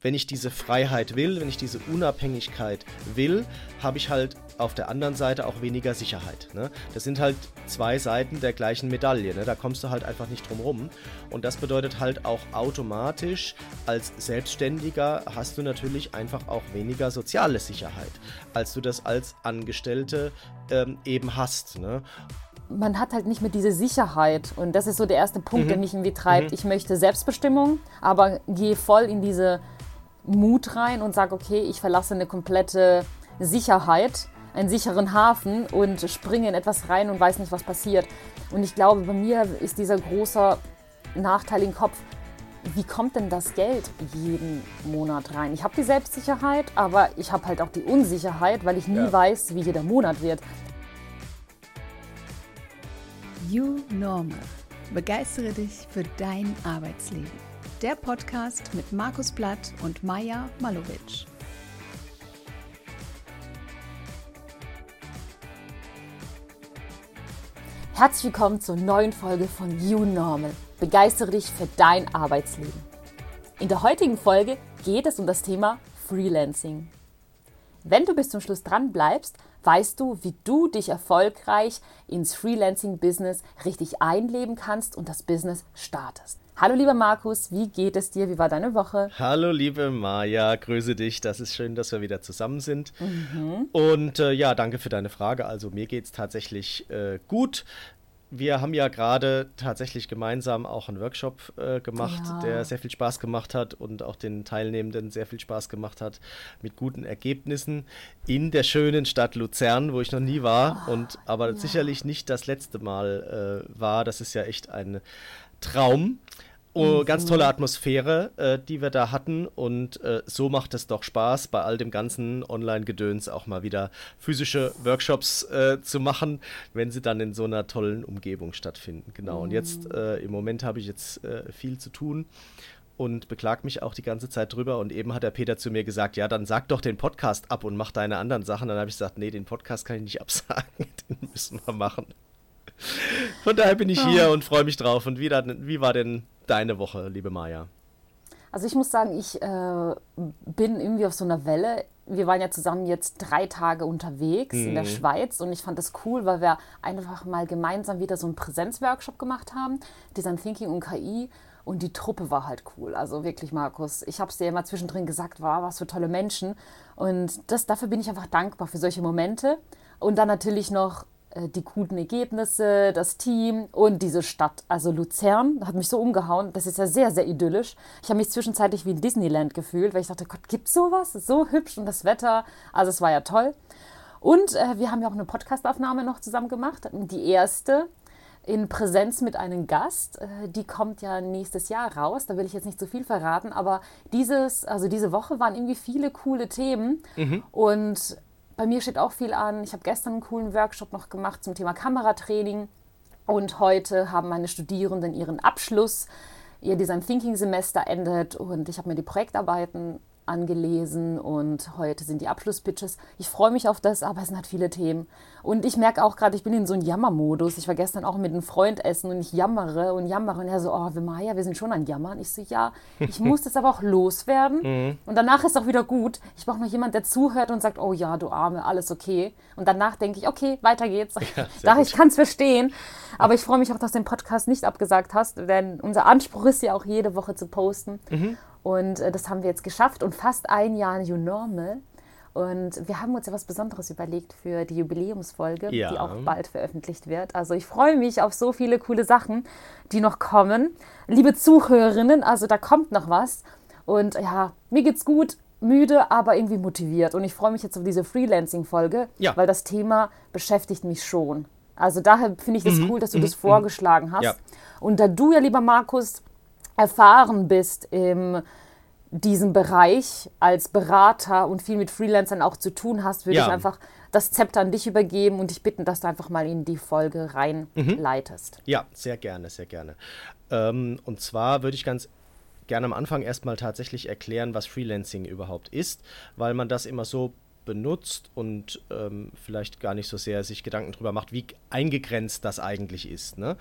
wenn ich diese Freiheit will, wenn ich diese Unabhängigkeit will, habe ich halt auf der anderen Seite auch weniger Sicherheit. Ne? Das sind halt zwei Seiten der gleichen Medaille. Ne? Da kommst du halt einfach nicht drum rum. Und das bedeutet halt auch automatisch, als Selbstständiger hast du natürlich einfach auch weniger soziale Sicherheit, als du das als Angestellte ähm, eben hast. Ne? man hat halt nicht mehr diese Sicherheit. Und das ist so der erste Punkt, mhm. der mich irgendwie treibt. Mhm. Ich möchte Selbstbestimmung, aber gehe voll in diese Mut rein und sage, okay, ich verlasse eine komplette Sicherheit, einen sicheren Hafen und springe in etwas rein und weiß nicht, was passiert. Und ich glaube, bei mir ist dieser große Nachteil im Kopf, wie kommt denn das Geld jeden Monat rein? Ich habe die Selbstsicherheit, aber ich habe halt auch die Unsicherheit, weil ich nie ja. weiß, wie jeder Monat wird. You Normal. Begeistere dich für dein Arbeitsleben der Podcast mit Markus Blatt und Maja Malovic. Herzlich willkommen zur neuen Folge von You Normal. Begeistere dich für dein Arbeitsleben. In der heutigen Folge geht es um das Thema Freelancing. Wenn du bis zum Schluss dran bleibst, weißt du, wie du dich erfolgreich ins Freelancing-Business richtig einleben kannst und das Business startest. Hallo lieber Markus, wie geht es dir? Wie war deine Woche? Hallo liebe Maja, grüße dich. Das ist schön, dass wir wieder zusammen sind. Mhm. Und äh, ja, danke für deine Frage. Also mir geht es tatsächlich äh, gut. Wir haben ja gerade tatsächlich gemeinsam auch einen Workshop äh, gemacht, ja. der sehr viel Spaß gemacht hat und auch den Teilnehmenden sehr viel Spaß gemacht hat, mit guten Ergebnissen in der schönen Stadt Luzern, wo ich noch nie war oh, und aber ja. sicherlich nicht das letzte Mal äh, war. Das ist ja echt ein Traum. Oh, ganz tolle Atmosphäre, äh, die wir da hatten. Und äh, so macht es doch Spaß, bei all dem ganzen Online-Gedöns auch mal wieder physische Workshops äh, zu machen, wenn sie dann in so einer tollen Umgebung stattfinden. Genau. Mhm. Und jetzt äh, im Moment habe ich jetzt äh, viel zu tun und beklag mich auch die ganze Zeit drüber. Und eben hat der Peter zu mir gesagt: Ja, dann sag doch den Podcast ab und mach deine anderen Sachen. Dann habe ich gesagt: Nee, den Podcast kann ich nicht absagen. den müssen wir machen. Von daher bin ich hier und freue mich drauf. Und wie, wie war denn deine Woche, liebe Maja? Also ich muss sagen, ich äh, bin irgendwie auf so einer Welle. Wir waren ja zusammen jetzt drei Tage unterwegs mhm. in der mhm. Schweiz und ich fand das cool, weil wir einfach mal gemeinsam wieder so einen Präsenzworkshop gemacht haben, Design Thinking und KI. Und die Truppe war halt cool. Also wirklich, Markus, ich habe es dir immer zwischendrin gesagt, war was für tolle Menschen. Und das, dafür bin ich einfach dankbar für solche Momente. Und dann natürlich noch die guten Ergebnisse, das Team und diese Stadt. Also Luzern hat mich so umgehauen. Das ist ja sehr, sehr idyllisch. Ich habe mich zwischenzeitlich wie in Disneyland gefühlt, weil ich dachte, Gott, gibt sowas? So hübsch und das Wetter. Also es war ja toll. Und äh, wir haben ja auch eine Podcastaufnahme noch zusammen gemacht. Die erste in Präsenz mit einem Gast. Äh, die kommt ja nächstes Jahr raus. Da will ich jetzt nicht zu so viel verraten. Aber dieses, also diese Woche waren irgendwie viele coole Themen. Mhm. Und bei mir steht auch viel an. Ich habe gestern einen coolen Workshop noch gemacht zum Thema Kameratraining. Und heute haben meine Studierenden ihren Abschluss. Ihr Design Thinking Semester endet und ich habe mir die Projektarbeiten angelesen und heute sind die Abschlusspitches. Ich freue mich auf das, aber es sind halt viele Themen. Und ich merke auch gerade, ich bin in so einem Jammermodus. Ich war gestern auch mit einem Freund essen und ich jammere und jammere. Und er so, oh, Maja, wir sind schon an Jammern. Ich so, ja, ich muss das aber auch loswerden. Mhm. Und danach ist auch wieder gut. Ich brauche noch jemand, der zuhört und sagt, oh ja, du Arme, alles okay. Und danach denke ich, okay, weiter geht's. Ja, da, ich kann es verstehen. Aber ich freue mich auch, dass du den Podcast nicht abgesagt hast, denn unser Anspruch ist ja auch jede Woche zu posten. Mhm. Und äh, das haben wir jetzt geschafft und fast ein Jahr New Normal. Und wir haben uns ja was Besonderes überlegt für die Jubiläumsfolge, ja. die auch bald veröffentlicht wird. Also ich freue mich auf so viele coole Sachen, die noch kommen. Liebe Zuhörerinnen, also da kommt noch was. Und ja, mir geht's gut, müde, aber irgendwie motiviert. Und ich freue mich jetzt auf diese Freelancing-Folge, ja. weil das Thema beschäftigt mich schon. Also daher finde ich das mhm. cool, dass du mhm. das vorgeschlagen hast. Ja. Und da du ja, lieber Markus, erfahren bist in diesem Bereich als Berater und viel mit Freelancern auch zu tun hast, würde ja. ich einfach das Zepter an dich übergeben und dich bitten, dass du einfach mal in die Folge reinleitest. Mhm. Ja, sehr gerne, sehr gerne. Ähm, und zwar würde ich ganz gerne am Anfang erstmal tatsächlich erklären, was Freelancing überhaupt ist, weil man das immer so benutzt und ähm, vielleicht gar nicht so sehr sich Gedanken darüber macht, wie eingegrenzt das eigentlich ist. Ne?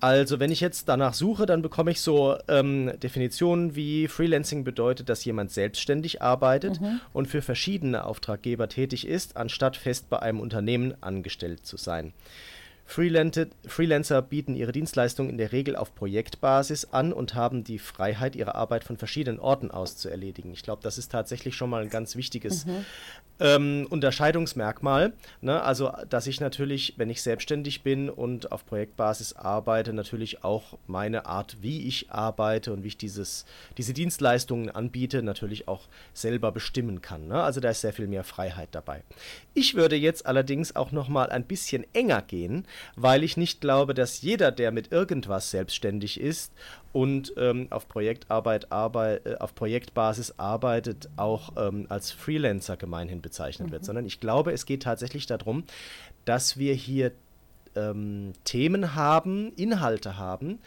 Also, wenn ich jetzt danach suche, dann bekomme ich so ähm, Definitionen wie Freelancing bedeutet, dass jemand selbstständig arbeitet mhm. und für verschiedene Auftraggeber tätig ist, anstatt fest bei einem Unternehmen angestellt zu sein. Freelancer bieten ihre Dienstleistungen in der Regel auf Projektbasis an und haben die Freiheit, ihre Arbeit von verschiedenen Orten aus zu erledigen. Ich glaube, das ist tatsächlich schon mal ein ganz wichtiges mhm ähm, Unterscheidungsmerkmal. Ne? Also, dass ich natürlich, wenn ich selbstständig bin und auf Projektbasis arbeite, natürlich auch meine Art, wie ich arbeite und wie ich dieses, diese Dienstleistungen anbiete, natürlich auch selber bestimmen kann. Ne? Also, da ist sehr viel mehr Freiheit dabei. Ich würde jetzt allerdings auch noch mal ein bisschen enger gehen, weil ich nicht glaube, dass jeder, der mit irgendwas selbstständig ist und ähm, auf Projektarbeit arbeit, äh, auf Projektbasis arbeitet, auch ähm, als Freelancer gemeinhin bezeichnet mhm. wird, sondern ich glaube, es geht tatsächlich darum, dass wir hier ähm, Themen haben, Inhalte haben,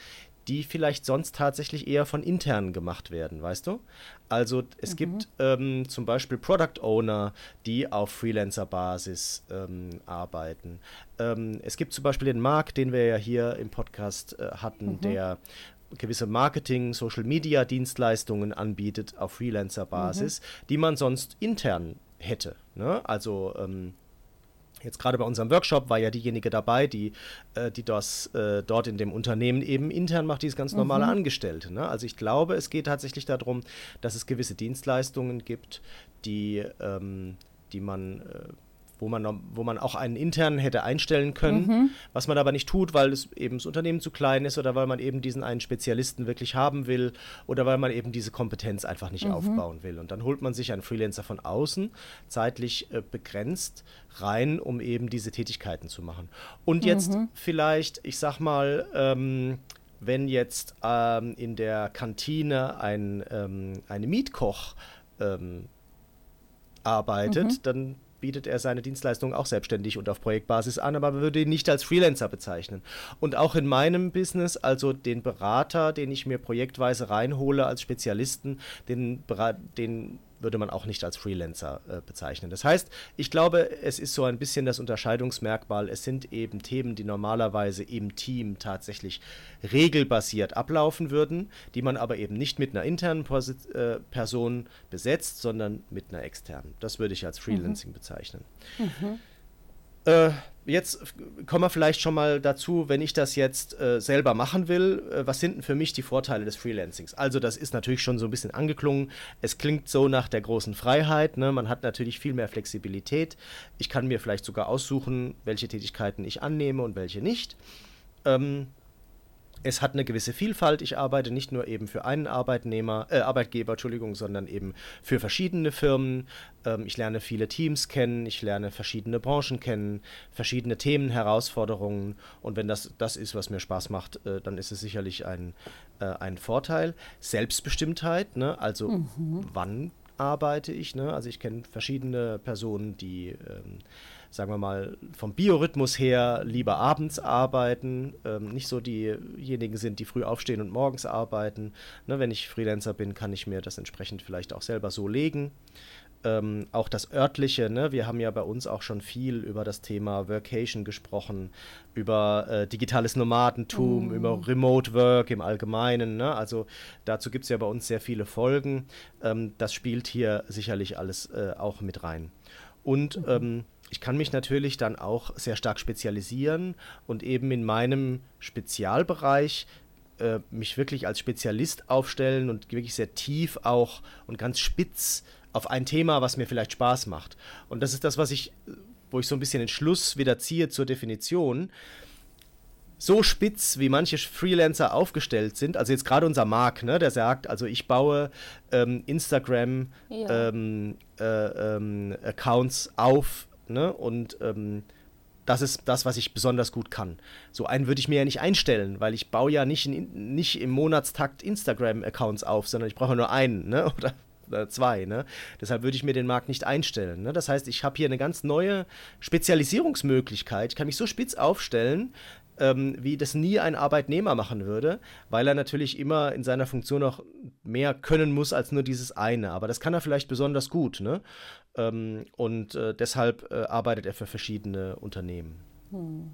die vielleicht sonst tatsächlich eher von internen gemacht werden, weißt du? Also es mhm. gibt ähm, zum Beispiel Product Owner, die auf Freelancer-Basis ähm, arbeiten. Ähm, es gibt zum Beispiel den Marc, den wir ja hier im Podcast äh, hatten, mhm. der gewisse Marketing, Social Media Dienstleistungen anbietet auf Freelancer-Basis, mhm. die man sonst intern hätte. Ne? Also ähm, Jetzt gerade bei unserem Workshop war ja diejenige dabei, die, äh, die das äh, dort in dem Unternehmen eben intern macht, die ist ganz normale mhm. Angestellte. Ne? Also ich glaube, es geht tatsächlich darum, dass es gewisse Dienstleistungen gibt, die, ähm, die man äh, wo man, wo man auch einen internen hätte einstellen können, mhm. was man aber nicht tut, weil es eben das Unternehmen zu klein ist oder weil man eben diesen einen Spezialisten wirklich haben will oder weil man eben diese Kompetenz einfach nicht mhm. aufbauen will. Und dann holt man sich einen Freelancer von außen, zeitlich äh, begrenzt, rein, um eben diese Tätigkeiten zu machen. Und jetzt mhm. vielleicht, ich sag mal, ähm, wenn jetzt ähm, in der Kantine ein ähm, eine Mietkoch ähm, arbeitet, mhm. dann bietet er seine Dienstleistungen auch selbstständig und auf Projektbasis an, aber würde ihn nicht als Freelancer bezeichnen. Und auch in meinem Business, also den Berater, den ich mir projektweise reinhole als Spezialisten, den, den würde man auch nicht als Freelancer äh, bezeichnen. Das heißt, ich glaube, es ist so ein bisschen das Unterscheidungsmerkmal. Es sind eben Themen, die normalerweise im Team tatsächlich regelbasiert ablaufen würden, die man aber eben nicht mit einer internen Posit äh, Person besetzt, sondern mit einer externen. Das würde ich als Freelancing mhm. bezeichnen. Mhm. Äh, jetzt kommen wir vielleicht schon mal dazu, wenn ich das jetzt äh, selber machen will, äh, was sind denn für mich die Vorteile des Freelancings? Also das ist natürlich schon so ein bisschen angeklungen. Es klingt so nach der großen Freiheit. Ne? Man hat natürlich viel mehr Flexibilität. Ich kann mir vielleicht sogar aussuchen, welche Tätigkeiten ich annehme und welche nicht. Ähm, es hat eine gewisse Vielfalt. Ich arbeite nicht nur eben für einen Arbeitnehmer, äh, Arbeitgeber, Entschuldigung, sondern eben für verschiedene Firmen. Ähm, ich lerne viele Teams kennen, ich lerne verschiedene Branchen kennen, verschiedene Themen, Herausforderungen. Und wenn das das ist, was mir Spaß macht, äh, dann ist es sicherlich ein, äh, ein Vorteil. Selbstbestimmtheit, ne? also mhm. wann arbeite ich. Ne? Also ich kenne verschiedene Personen, die ähm, sagen wir mal, vom Biorhythmus her lieber abends arbeiten, ähm, nicht so diejenigen sind, die früh aufstehen und morgens arbeiten. Ne, wenn ich Freelancer bin, kann ich mir das entsprechend vielleicht auch selber so legen. Ähm, auch das örtliche, ne? wir haben ja bei uns auch schon viel über das Thema Workation gesprochen, über äh, digitales Nomadentum, mm. über Remote Work im Allgemeinen. Ne? Also dazu gibt es ja bei uns sehr viele Folgen. Ähm, das spielt hier sicherlich alles äh, auch mit rein. Und mhm. ähm, ich kann mich natürlich dann auch sehr stark spezialisieren und eben in meinem Spezialbereich äh, mich wirklich als Spezialist aufstellen und wirklich sehr tief auch und ganz spitz auf ein Thema, was mir vielleicht Spaß macht. Und das ist das, was ich, wo ich so ein bisschen den Schluss wieder ziehe zur Definition. So spitz, wie manche Freelancer aufgestellt sind, also jetzt gerade unser Marc, ne, der sagt, also ich baue ähm, Instagram ja. ähm, äh, ähm, Accounts auf Ne? Und ähm, das ist das, was ich besonders gut kann. So einen würde ich mir ja nicht einstellen, weil ich baue ja nicht, in, nicht im Monatstakt Instagram-Accounts auf, sondern ich brauche nur einen ne? oder, oder zwei. Ne? Deshalb würde ich mir den Markt nicht einstellen. Ne? Das heißt, ich habe hier eine ganz neue Spezialisierungsmöglichkeit. Ich kann mich so spitz aufstellen, ähm, wie das nie ein Arbeitnehmer machen würde, weil er natürlich immer in seiner Funktion auch mehr können muss als nur dieses eine. Aber das kann er vielleicht besonders gut. Ne? Ähm, und äh, deshalb äh, arbeitet er für verschiedene Unternehmen. Hm.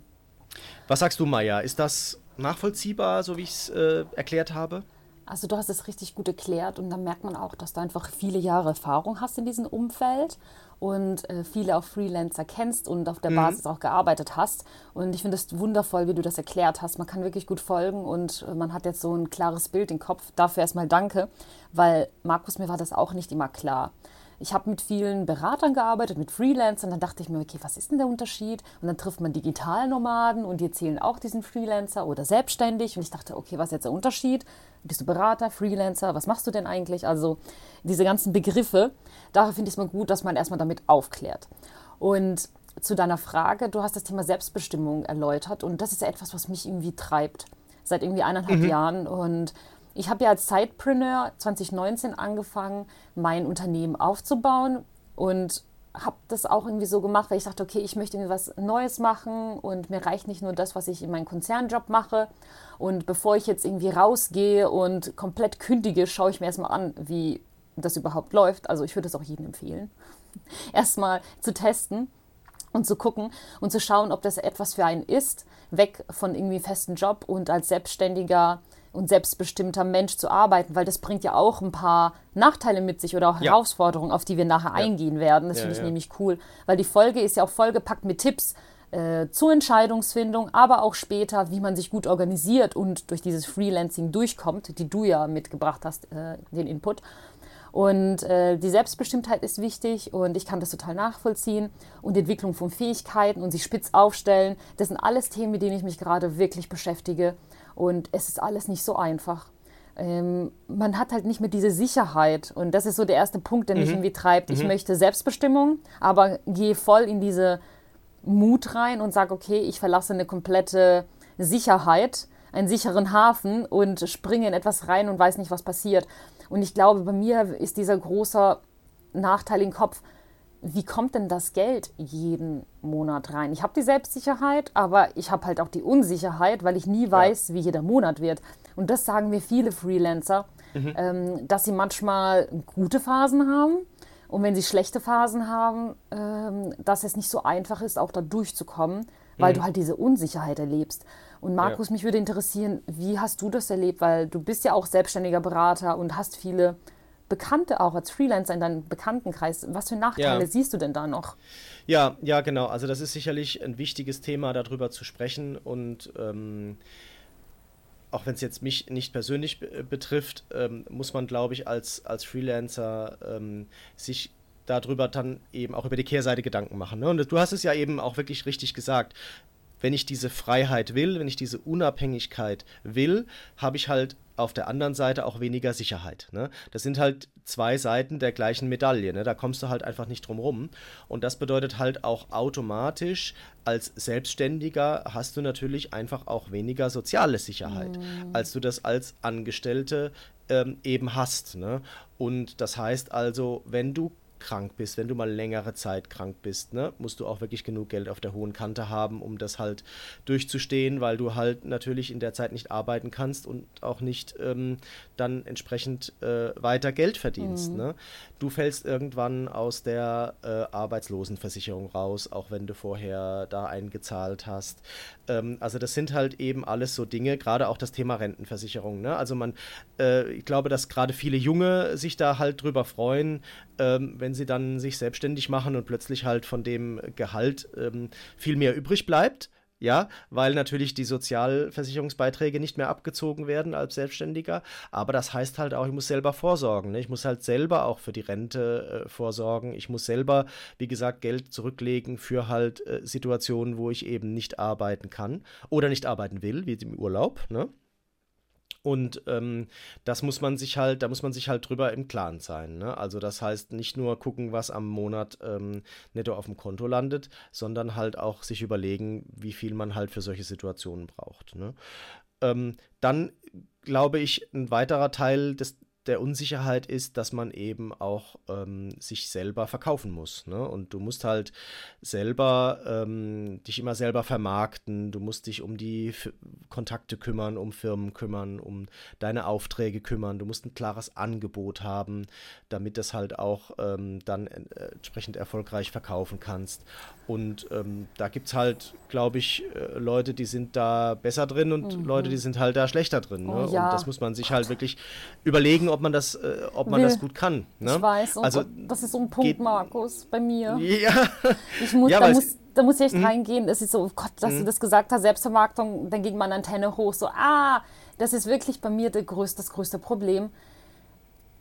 Was sagst du, Maya? Ist das nachvollziehbar, so wie ich es äh, erklärt habe? Also du hast es richtig gut erklärt und dann merkt man auch, dass du einfach viele Jahre Erfahrung hast in diesem Umfeld und äh, viele auch Freelancer kennst und auf der mhm. Basis auch gearbeitet hast. Und ich finde es wundervoll, wie du das erklärt hast. Man kann wirklich gut folgen und äh, man hat jetzt so ein klares Bild im Kopf. Dafür erstmal danke, weil Markus, mir war das auch nicht immer klar ich habe mit vielen Beratern gearbeitet, mit Freelancern. Dann dachte ich mir, okay, was ist denn der Unterschied? Und dann trifft man Digitalnomaden und die erzählen auch diesen Freelancer oder selbstständig. Und ich dachte, okay, was ist jetzt der Unterschied? Bist du Berater, Freelancer? Was machst du denn eigentlich? Also diese ganzen Begriffe. Daher finde ich es mal gut, dass man erstmal damit aufklärt. Und zu deiner Frage, du hast das Thema Selbstbestimmung erläutert und das ist ja etwas, was mich irgendwie treibt seit irgendwie eineinhalb mhm. Jahren und ich habe ja als Sidepreneur 2019 angefangen, mein Unternehmen aufzubauen und habe das auch irgendwie so gemacht, weil ich dachte, okay, ich möchte irgendwie was Neues machen und mir reicht nicht nur das, was ich in meinem Konzernjob mache. Und bevor ich jetzt irgendwie rausgehe und komplett kündige, schaue ich mir erstmal an, wie das überhaupt läuft. Also ich würde es auch jedem empfehlen, erstmal zu testen und zu gucken und zu schauen, ob das etwas für einen ist, weg von irgendwie festen Job und als Selbstständiger und selbstbestimmter Mensch zu arbeiten, weil das bringt ja auch ein paar Nachteile mit sich oder auch ja. Herausforderungen, auf die wir nachher ja. eingehen werden. Das ja, finde ich nämlich cool, weil die Folge ist ja auch vollgepackt mit Tipps äh, zur Entscheidungsfindung, aber auch später, wie man sich gut organisiert und durch dieses Freelancing durchkommt, die du ja mitgebracht hast, äh, den Input. Und äh, die Selbstbestimmtheit ist wichtig und ich kann das total nachvollziehen. Und die Entwicklung von Fähigkeiten und sich spitz aufstellen, das sind alles Themen, mit denen ich mich gerade wirklich beschäftige. Und es ist alles nicht so einfach. Ähm, man hat halt nicht mehr diese Sicherheit. Und das ist so der erste Punkt, der mich mhm. irgendwie treibt. Ich mhm. möchte Selbstbestimmung, aber gehe voll in diese Mut rein und sage, okay, ich verlasse eine komplette Sicherheit, einen sicheren Hafen und springe in etwas rein und weiß nicht, was passiert. Und ich glaube, bei mir ist dieser große Nachteil im Kopf, wie kommt denn das Geld jeden Monat rein? Ich habe die Selbstsicherheit, aber ich habe halt auch die Unsicherheit, weil ich nie weiß, ja. wie jeder Monat wird. Und das sagen mir viele Freelancer, mhm. ähm, dass sie manchmal gute Phasen haben und wenn sie schlechte Phasen haben, ähm, dass es nicht so einfach ist, auch da durchzukommen, weil mhm. du halt diese Unsicherheit erlebst. Und Markus, ja. mich würde interessieren, wie hast du das erlebt? Weil du bist ja auch selbstständiger Berater und hast viele Bekannte auch als Freelancer in deinem Bekanntenkreis. Was für Nachteile ja. siehst du denn da noch? Ja, ja, genau. Also das ist sicherlich ein wichtiges Thema, darüber zu sprechen. Und ähm, auch wenn es jetzt mich nicht persönlich betrifft, ähm, muss man, glaube ich, als, als Freelancer ähm, sich darüber dann eben auch über die Kehrseite Gedanken machen. Ne? Und du hast es ja eben auch wirklich richtig gesagt wenn ich diese Freiheit will, wenn ich diese Unabhängigkeit will, habe ich halt auf der anderen Seite auch weniger Sicherheit. Ne? Das sind halt zwei Seiten der gleichen Medaille. Ne? Da kommst du halt einfach nicht drum rum. Und das bedeutet halt auch automatisch, als Selbstständiger hast du natürlich einfach auch weniger soziale Sicherheit, mm. als du das als Angestellte ähm, eben hast. Ne? Und das heißt also, wenn du krank bist, wenn du mal längere Zeit krank bist, ne, musst du auch wirklich genug Geld auf der hohen Kante haben, um das halt durchzustehen, weil du halt natürlich in der Zeit nicht arbeiten kannst und auch nicht ähm, dann entsprechend äh, weiter Geld verdienst. Mhm. Ne? Du fällst irgendwann aus der äh, Arbeitslosenversicherung raus, auch wenn du vorher da eingezahlt hast. Ähm, also das sind halt eben alles so Dinge, gerade auch das Thema Rentenversicherung. Ne? Also man, äh, ich glaube, dass gerade viele Junge sich da halt drüber freuen, ähm, wenn sie dann sich selbstständig machen und plötzlich halt von dem Gehalt ähm, viel mehr übrig bleibt. Ja, weil natürlich die Sozialversicherungsbeiträge nicht mehr abgezogen werden als Selbstständiger. Aber das heißt halt auch, ich muss selber vorsorgen. Ne? Ich muss halt selber auch für die Rente äh, vorsorgen. Ich muss selber, wie gesagt, Geld zurücklegen für halt äh, Situationen, wo ich eben nicht arbeiten kann oder nicht arbeiten will, wie im Urlaub. Ne? Und ähm, das muss man sich halt, da muss man sich halt drüber im Klaren sein. Ne? Also das heißt nicht nur gucken, was am Monat ähm, netto auf dem Konto landet, sondern halt auch sich überlegen, wie viel man halt für solche Situationen braucht. Ne? Ähm, dann glaube ich, ein weiterer Teil des der Unsicherheit ist, dass man eben auch ähm, sich selber verkaufen muss. Ne? Und du musst halt selber ähm, dich immer selber vermarkten, du musst dich um die F Kontakte kümmern, um Firmen kümmern, um deine Aufträge kümmern, du musst ein klares Angebot haben, damit das halt auch ähm, dann äh, entsprechend erfolgreich verkaufen kannst. Und ähm, da gibt es halt, glaube ich, äh, Leute, die sind da besser drin und mhm. Leute, die sind halt da schlechter drin. Ne? Oh, ja. Und das muss man sich halt wirklich überlegen, ob man das, äh, ob man das gut kann. Ne? Ich weiß, also, das ist so ein Punkt, Markus, bei mir. Ja. Ich muss, ja, da, muss, da muss ich echt mhm. reingehen. Es ist so, oh Gott, dass mhm. du das gesagt hast, Selbstvermarktung, dann ging meine Antenne hoch, so, ah, das ist wirklich bei mir größte, das größte Problem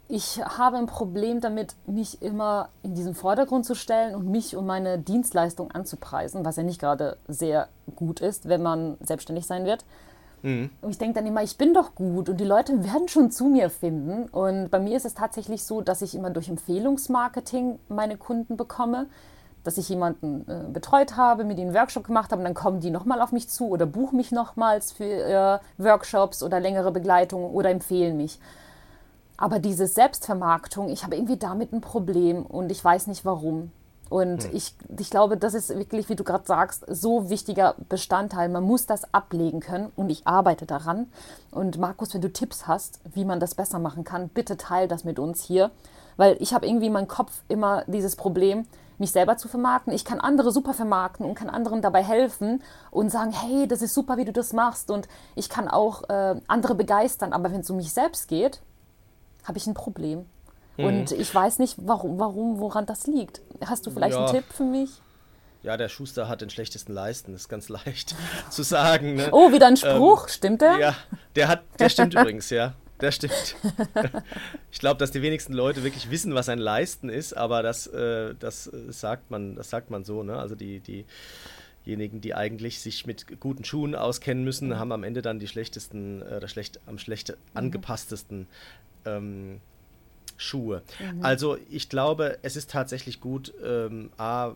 ich habe ein Problem damit, mich immer in diesen Vordergrund zu stellen und mich und meine Dienstleistung anzupreisen, was ja nicht gerade sehr gut ist, wenn man selbstständig sein wird. Mhm. Und ich denke dann immer, ich bin doch gut und die Leute werden schon zu mir finden. Und bei mir ist es tatsächlich so, dass ich immer durch Empfehlungsmarketing meine Kunden bekomme, dass ich jemanden äh, betreut habe, mit ihnen einen Workshop gemacht habe und dann kommen die nochmal auf mich zu oder buchen mich nochmals für äh, Workshops oder längere Begleitung oder empfehlen mich. Aber diese Selbstvermarktung, ich habe irgendwie damit ein Problem und ich weiß nicht warum. Und hm. ich, ich glaube, das ist wirklich, wie du gerade sagst, so wichtiger Bestandteil. Man muss das ablegen können und ich arbeite daran. Und Markus, wenn du Tipps hast, wie man das besser machen kann, bitte teil das mit uns hier. Weil ich habe irgendwie in meinem Kopf immer dieses Problem, mich selber zu vermarkten. Ich kann andere super vermarkten und kann anderen dabei helfen und sagen, hey, das ist super, wie du das machst. Und ich kann auch äh, andere begeistern. Aber wenn es um mich selbst geht, habe ich ein Problem. Mhm. Und ich weiß nicht, warum, warum, woran das liegt. Hast du vielleicht ja. einen Tipp für mich? Ja, der Schuster hat den schlechtesten Leisten, das ist ganz leicht zu sagen. Ne? Oh, wieder ein Spruch, ähm, stimmt der? Ja, der hat, der stimmt übrigens, ja. Der stimmt. ich glaube, dass die wenigsten Leute wirklich wissen, was ein Leisten ist, aber das, äh, das sagt man, das sagt man so, ne? Also die, diejenigen, die eigentlich sich mit guten Schuhen auskennen müssen, mhm. haben am Ende dann die schlechtesten, äh, schlecht, am schlecht mhm. angepasstesten ähm, Schuhe. Mhm. Also ich glaube, es ist tatsächlich gut, ähm, A,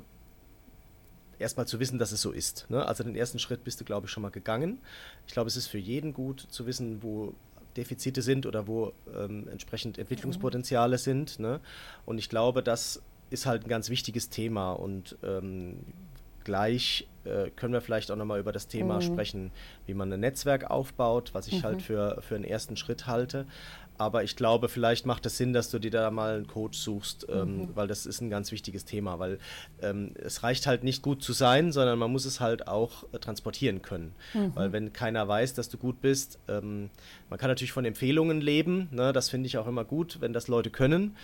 erstmal zu wissen, dass es so ist. Ne? Also den ersten Schritt bist du, glaube ich, schon mal gegangen. Ich glaube, es ist für jeden gut zu wissen, wo Defizite sind oder wo ähm, entsprechend Entwicklungspotenziale mhm. sind. Ne? Und ich glaube, das ist halt ein ganz wichtiges Thema und ähm, gleich äh, können wir vielleicht auch nochmal über das Thema mhm. sprechen, wie man ein Netzwerk aufbaut, was ich halt mhm. halt für, für einen ersten Schritt halte. Aber ich glaube, vielleicht macht es Sinn, dass du dir da mal einen Coach suchst, ähm, mhm. weil das ist ein ganz wichtiges Thema, weil ähm, es reicht halt nicht gut zu sein, sondern man muss es halt auch äh, transportieren können. Mhm. Weil wenn keiner weiß, dass du gut bist, ähm, man kann natürlich von Empfehlungen leben, ne? das finde ich auch immer gut, wenn das Leute können.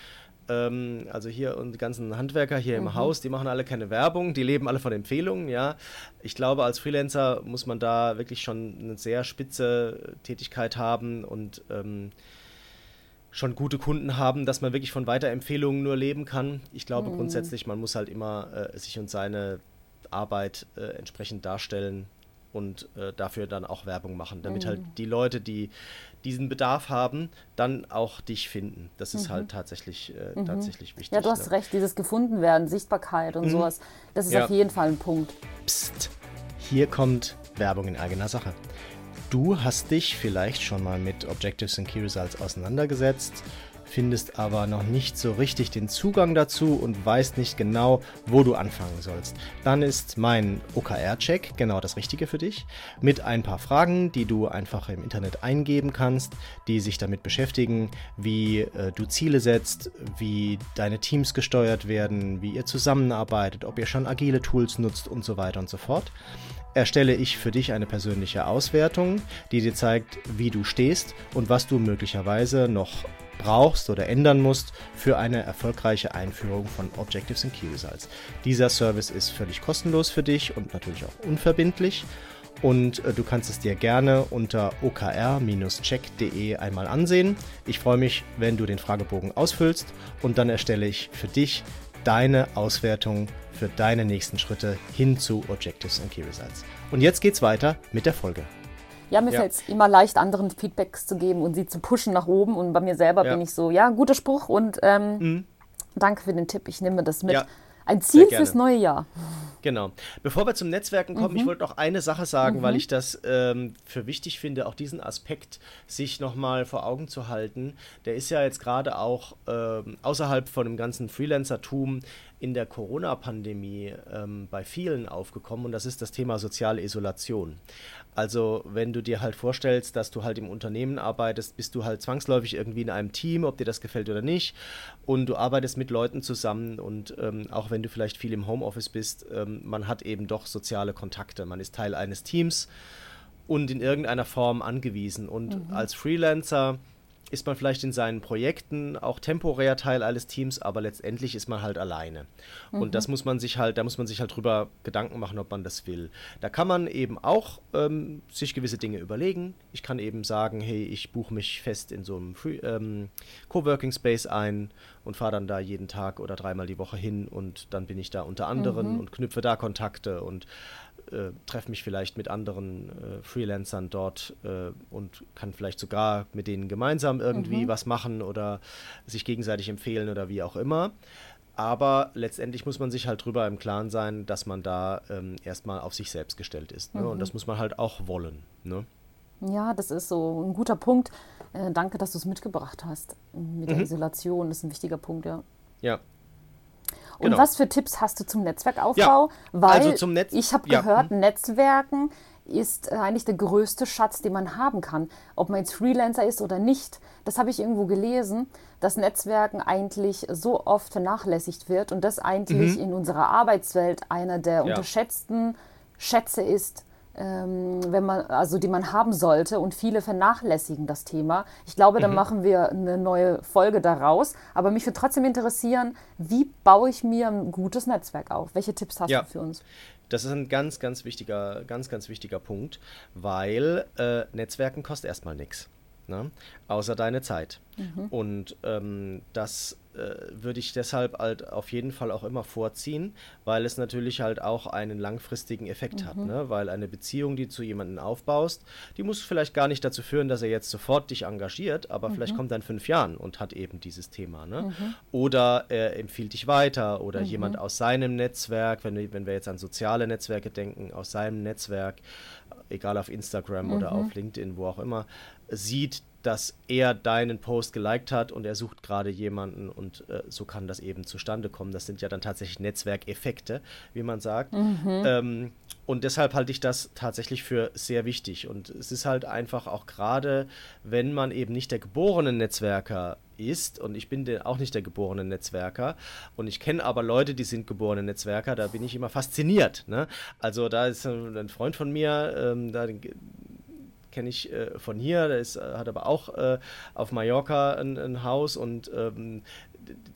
Ähm, also hier und die ganzen Handwerker hier mhm. im Haus, die machen alle keine Werbung, die leben alle von Empfehlungen, ja. Ich glaube, als Freelancer muss man da wirklich schon eine sehr spitze Tätigkeit haben und ähm, schon gute Kunden haben, dass man wirklich von Weiterempfehlungen nur leben kann. Ich glaube mhm. grundsätzlich, man muss halt immer äh, sich und seine Arbeit äh, entsprechend darstellen und äh, dafür dann auch Werbung machen, damit mhm. halt die Leute, die diesen Bedarf haben, dann auch dich finden. Das ist halt mhm. halt tatsächlich, äh, mhm. tatsächlich wichtig. Ja, du hast ne? recht, dieses gefunden werden, Sichtbarkeit und mhm. sowas, das ist ja. auf jeden Fall ein Punkt. Psst, hier kommt Werbung in eigener Sache. Du hast dich vielleicht schon mal mit Objectives and Key Results auseinandergesetzt, findest aber noch nicht so richtig den Zugang dazu und weißt nicht genau, wo du anfangen sollst. Dann ist mein OKR-Check genau das Richtige für dich. Mit ein paar Fragen, die du einfach im Internet eingeben kannst, die sich damit beschäftigen, wie äh, du Ziele setzt, wie deine Teams gesteuert werden, wie ihr zusammenarbeitet, ob ihr schon agile Tools nutzt und so weiter und so fort erstelle ich für dich eine persönliche Auswertung, die dir zeigt, wie du stehst und was du möglicherweise noch brauchst oder ändern musst für eine erfolgreiche Einführung von Objectives and Key Results. Dieser Service ist völlig kostenlos für dich und natürlich auch unverbindlich. Und äh, du kannst es dir gerne unter okr-check.de einmal ansehen. Ich freue mich, wenn du den Fragebogen ausfüllst und dann erstelle ich für dich deine Auswertung für deine nächsten Schritte hin zu Objectives and Key Results. Und jetzt geht's weiter mit der Folge. Ja, mir ja. fällt es immer leicht, anderen Feedbacks zu geben und sie zu pushen nach oben. Und bei mir selber ja. bin ich so, ja, guter Spruch und ähm, mhm. danke für den Tipp. Ich nehme das mit. Ja. Ein Ziel fürs neue Jahr. Genau. Bevor wir zum Netzwerken kommen, mhm. ich wollte noch eine Sache sagen, mhm. weil ich das ähm, für wichtig finde, auch diesen Aspekt sich nochmal vor Augen zu halten. Der ist ja jetzt gerade auch ähm, außerhalb von dem ganzen Freelancer-Tum in der Corona-Pandemie ähm, bei vielen aufgekommen und das ist das Thema soziale Isolation. Also wenn du dir halt vorstellst, dass du halt im Unternehmen arbeitest, bist du halt zwangsläufig irgendwie in einem Team, ob dir das gefällt oder nicht. Und du arbeitest mit Leuten zusammen und ähm, auch wenn du vielleicht viel im Homeoffice bist, ähm, man hat eben doch soziale Kontakte. Man ist Teil eines Teams und in irgendeiner Form angewiesen. Und mhm. als Freelancer ist man vielleicht in seinen Projekten auch temporär Teil eines Teams, aber letztendlich ist man halt alleine. Mhm. Und das muss man sich halt, da muss man sich halt drüber Gedanken machen, ob man das will. Da kann man eben auch ähm, sich gewisse Dinge überlegen. Ich kann eben sagen, hey, ich buche mich fest in so einem Free, ähm, Coworking Space ein und fahre dann da jeden Tag oder dreimal die Woche hin und dann bin ich da unter anderen mhm. und knüpfe da Kontakte und äh, treffe mich vielleicht mit anderen äh, Freelancern dort äh, und kann vielleicht sogar mit denen gemeinsam irgendwie mhm. was machen oder sich gegenseitig empfehlen oder wie auch immer. Aber letztendlich muss man sich halt drüber im Klaren sein, dass man da ähm, erstmal auf sich selbst gestellt ist. Ne? Mhm. Und das muss man halt auch wollen. Ne? Ja, das ist so ein guter Punkt. Äh, danke, dass du es mitgebracht hast. Mit der mhm. Isolation, das ist ein wichtiger Punkt, ja. Ja, und genau. was für Tipps hast du zum Netzwerkaufbau? Ja, Weil also zum Netz ich habe ja. gehört, hm. Netzwerken ist äh, eigentlich der größte Schatz, den man haben kann. Ob man jetzt Freelancer ist oder nicht, das habe ich irgendwo gelesen, dass Netzwerken eigentlich so oft vernachlässigt wird und das eigentlich mhm. in unserer Arbeitswelt einer der ja. unterschätzten Schätze ist, wenn man, also die man haben sollte und viele vernachlässigen das Thema. Ich glaube, dann mhm. machen wir eine neue Folge daraus. Aber mich würde trotzdem interessieren, wie baue ich mir ein gutes Netzwerk auf? Welche Tipps hast ja. du für uns? Das ist ein ganz, ganz wichtiger, ganz, ganz wichtiger Punkt, weil äh, Netzwerken kostet erstmal nichts ne? außer deine Zeit. Mhm. Und ähm, das würde ich deshalb halt auf jeden Fall auch immer vorziehen, weil es natürlich halt auch einen langfristigen Effekt mhm. hat. Ne? Weil eine Beziehung, die du zu jemandem aufbaust, die muss vielleicht gar nicht dazu führen, dass er jetzt sofort dich engagiert, aber mhm. vielleicht kommt er in fünf Jahren und hat eben dieses Thema. Ne? Mhm. Oder er empfiehlt dich weiter oder mhm. jemand aus seinem Netzwerk, wenn, wenn wir jetzt an soziale Netzwerke denken, aus seinem Netzwerk, egal auf Instagram oder mhm. auf LinkedIn, wo auch immer, sieht, dass er deinen Post geliked hat und er sucht gerade jemanden und äh, so kann das eben zustande kommen. Das sind ja dann tatsächlich Netzwerkeffekte, wie man sagt. Mhm. Ähm, und deshalb halte ich das tatsächlich für sehr wichtig. Und es ist halt einfach auch gerade, wenn man eben nicht der geborene Netzwerker ist, und ich bin auch nicht der geborene Netzwerker, und ich kenne aber Leute, die sind geborene Netzwerker, da bin ich immer fasziniert. Ne? Also da ist ein Freund von mir, ähm, da kenne ich äh, von hier, der ist, äh, hat aber auch äh, auf Mallorca ein, ein Haus und ähm,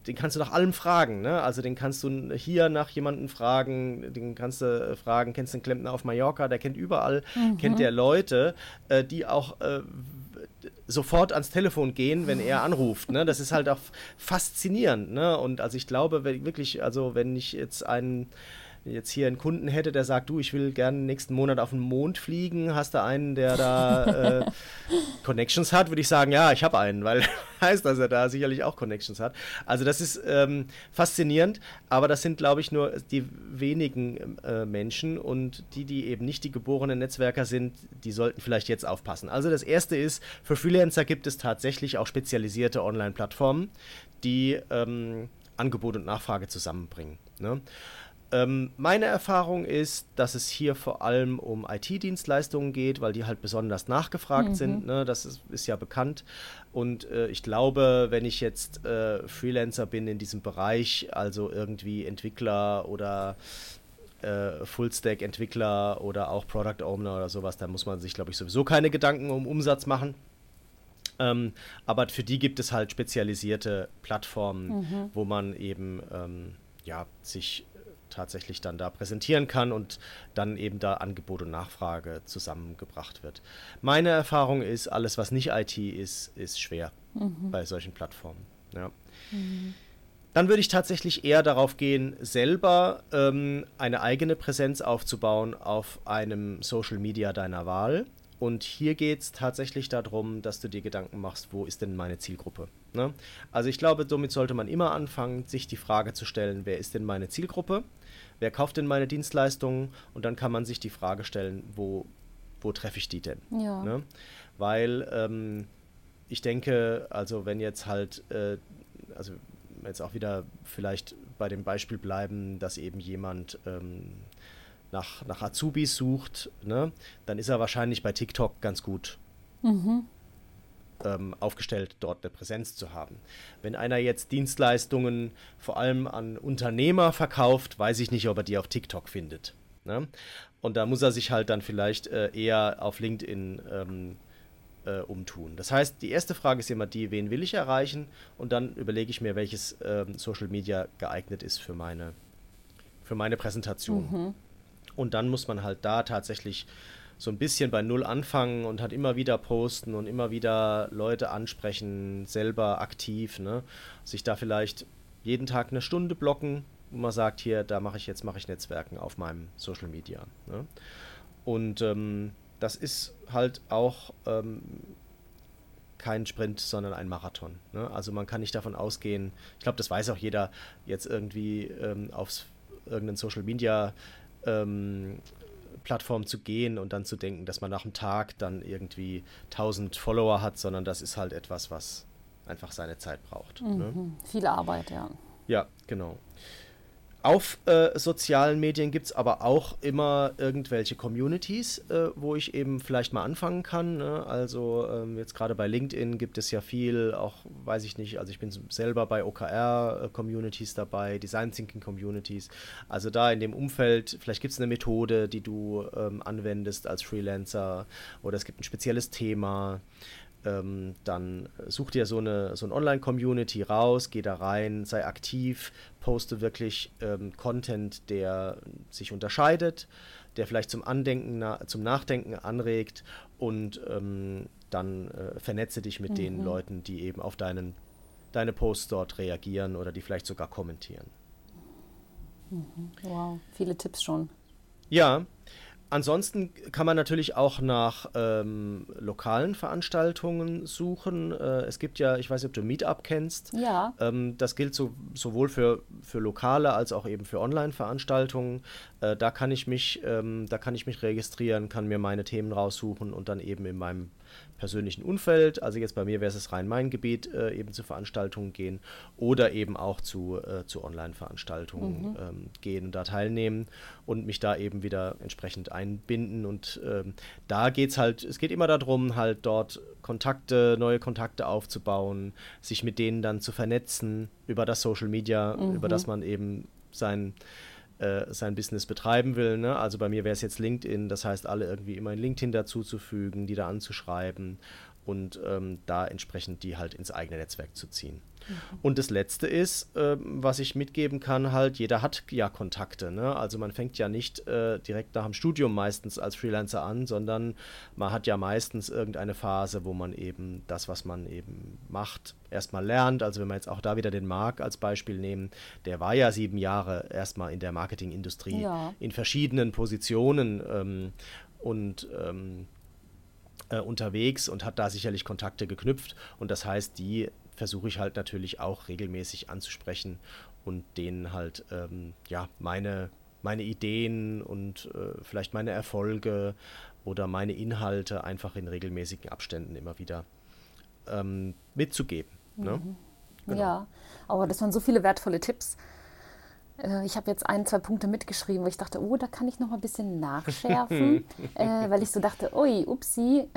den kannst du nach allem fragen, ne? Also den kannst du hier nach jemandem fragen, den kannst du äh, fragen, kennst du den Klempner auf Mallorca, der kennt überall, mhm. kennt der Leute, die auch sofort ans Telefon gehen, wenn er anruft. Ne? Das ist halt auch faszinierend. Ne? Und also ich glaube wirklich, also wenn ich jetzt einen jetzt hier einen Kunden hätte, der sagt, du, ich will gerne nächsten Monat auf den Mond fliegen, hast du einen, der da äh, Connections hat, würde ich sagen, ja, ich habe einen, weil heißt, dass er da sicherlich auch Connections hat. Also das ist ähm, faszinierend, aber das sind, glaube ich, nur die wenigen äh, Menschen und die, die eben nicht die geborenen Netzwerker sind, die sollten vielleicht jetzt aufpassen. Also das Erste ist, für Freelancer gibt es tatsächlich auch spezialisierte Online-Plattformen, die ähm, Angebot und Nachfrage zusammenbringen. Ne? Ähm, meine Erfahrung ist, dass es hier vor allem um IT-Dienstleistungen geht, weil die halt besonders nachgefragt mhm. sind. Ne? Das ist, ist, ja bekannt. Und äh, ich glaube, wenn ich jetzt äh, Freelancer bin in diesem Bereich, also irgendwie Entwickler oder äh, Full-Stack-Entwickler oder auch Product Owner oder sowas, da muss man sich, glaube ich, sowieso keine Gedanken um Umsatz machen. Ähm, aber für die gibt es halt spezialisierte Plattformen, mhm. wo man eben ähm, ja, sich tatsächlich dann da präsentieren kann und dann eben da Angebot und Nachfrage zusammengebracht wird. Meine Erfahrung ist, alles, was nicht IT ist, ist schwer mhm. bei solchen Plattformen. Ja. Mhm. Dann würde ich tatsächlich eher darauf gehen, selber ähm, eine eigene Präsenz aufzubauen auf einem Social Media deiner Wahl. Und hier geht es tatsächlich darum, dass du dir Gedanken machst, wo ist denn meine Zielgruppe? Ne? Also ich glaube, somit sollte man immer anfangen, sich die Frage zu stellen, wer ist denn meine Zielgruppe? Wer kauft denn meine Dienstleistungen? Und dann kann man sich die Frage stellen, wo, wo treffe ich die denn? Ja. Ne? Weil ähm, ich denke, also wenn jetzt halt, äh, also jetzt auch wieder vielleicht bei dem Beispiel bleiben, dass eben jemand ähm, nach, nach Azubis sucht, ne, dann ist er wahrscheinlich bei TikTok ganz gut mhm. Ähm, aufgestellt, dort eine Präsenz zu haben. Wenn einer jetzt Dienstleistungen vor allem an Unternehmer verkauft, weiß ich nicht, ob er die auf TikTok findet. Ne? Und da muss er sich halt dann vielleicht äh, eher auf LinkedIn ähm, äh, umtun. Das heißt, die erste Frage ist immer die, wen will ich erreichen? Und dann überlege ich mir, welches ähm, Social Media geeignet ist für meine, für meine Präsentation. Mhm. Und dann muss man halt da tatsächlich so ein bisschen bei Null anfangen und hat immer wieder posten und immer wieder Leute ansprechen, selber aktiv, ne? Sich da vielleicht jeden Tag eine Stunde blocken, wo man sagt, hier, da mache ich jetzt, mache ich Netzwerken auf meinem Social Media. Ne? Und ähm, das ist halt auch ähm, kein Sprint, sondern ein Marathon. Ne? Also man kann nicht davon ausgehen, ich glaube, das weiß auch jeder, jetzt irgendwie ähm, auf irgendeinen Social Media ähm, Plattform zu gehen und dann zu denken, dass man nach einem Tag dann irgendwie 1000 Follower hat, sondern das ist halt etwas, was einfach seine Zeit braucht. Ne? Mhm. Ne? Viel Arbeit, ja. Ja, genau. Auf äh, sozialen Medien gibt es aber auch immer irgendwelche Communities, äh, wo ich eben vielleicht mal anfangen kann. Ne? Also ähm, jetzt gerade bei LinkedIn gibt es ja viel, auch weiß ich nicht, also ich bin selber bei OKR-Communities äh, dabei, Design Thinking Communities. Also da in dem Umfeld, vielleicht gibt es eine Methode, die du ähm, anwendest als Freelancer oder es gibt ein spezielles Thema ähm, dann such dir so eine, so eine Online-Community raus, geh da rein, sei aktiv, poste wirklich ähm, Content, der sich unterscheidet, der vielleicht zum Andenken, na, zum Nachdenken anregt und ähm, dann äh, vernetze dich mit mhm. den Leuten, die eben auf deinen, deine Posts dort reagieren oder die vielleicht sogar kommentieren. Mhm. Wow, viele Tipps schon. Ja, Ansonsten kann man natürlich auch nach ähm, lokalen Veranstaltungen suchen. Äh, es gibt ja, ich weiß nicht, ob du Meetup kennst. Ja. Ähm, das gilt so, sowohl für, für lokale als auch eben für Online-Veranstaltungen. Äh, da kann ich mich, ähm, da kann ich mich registrieren, kann mir meine Themen raussuchen und dann eben in meinem persönlichen Umfeld, also jetzt bei mir wäre es das Rhein-Main-Gebiet, äh, eben zu Veranstaltungen gehen oder eben auch zu, äh, zu Online-Veranstaltungen mhm. ähm, gehen und da teilnehmen und mich da eben wieder entsprechend einbinden. Und ähm, da geht es halt, es geht immer darum, halt dort Kontakte, neue Kontakte aufzubauen, sich mit denen dann zu vernetzen über das Social Media, mhm. über das man eben sein äh, sein Business betreiben will. Ne? Also bei mir wäre es jetzt LinkedIn, das heißt, alle irgendwie immer ein LinkedIn dazuzufügen, die da anzuschreiben und ähm, da entsprechend die halt ins eigene Netzwerk zu ziehen. Und das Letzte ist, äh, was ich mitgeben kann, halt, jeder hat ja Kontakte. Ne? Also man fängt ja nicht äh, direkt nach dem Studium meistens als Freelancer an, sondern man hat ja meistens irgendeine Phase, wo man eben das, was man eben macht, erstmal lernt. Also wenn wir jetzt auch da wieder den Marc als Beispiel nehmen, der war ja sieben Jahre erstmal in der Marketingindustrie ja. in verschiedenen Positionen ähm, und ähm, äh, unterwegs und hat da sicherlich Kontakte geknüpft. Und das heißt, die versuche ich halt natürlich auch regelmäßig anzusprechen und denen halt ähm, ja meine meine Ideen und äh, vielleicht meine Erfolge oder meine Inhalte einfach in regelmäßigen Abständen immer wieder ähm, mitzugeben. Ne? Mhm. Genau. Ja, aber das waren so viele wertvolle Tipps. Äh, ich habe jetzt ein, zwei Punkte mitgeschrieben, wo ich dachte, oh, da kann ich noch mal ein bisschen nachschärfen, äh, weil ich so dachte, ui, upsi.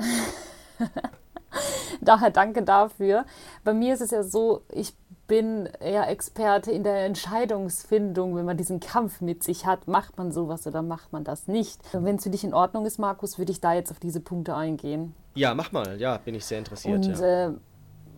Daher danke dafür. Bei mir ist es ja so, ich bin eher Experte in der Entscheidungsfindung, wenn man diesen Kampf mit sich hat, macht man sowas oder macht man das nicht. Wenn es für dich in Ordnung ist, Markus, würde ich da jetzt auf diese Punkte eingehen. Ja, mach mal. Ja, bin ich sehr interessiert. Und ja. äh,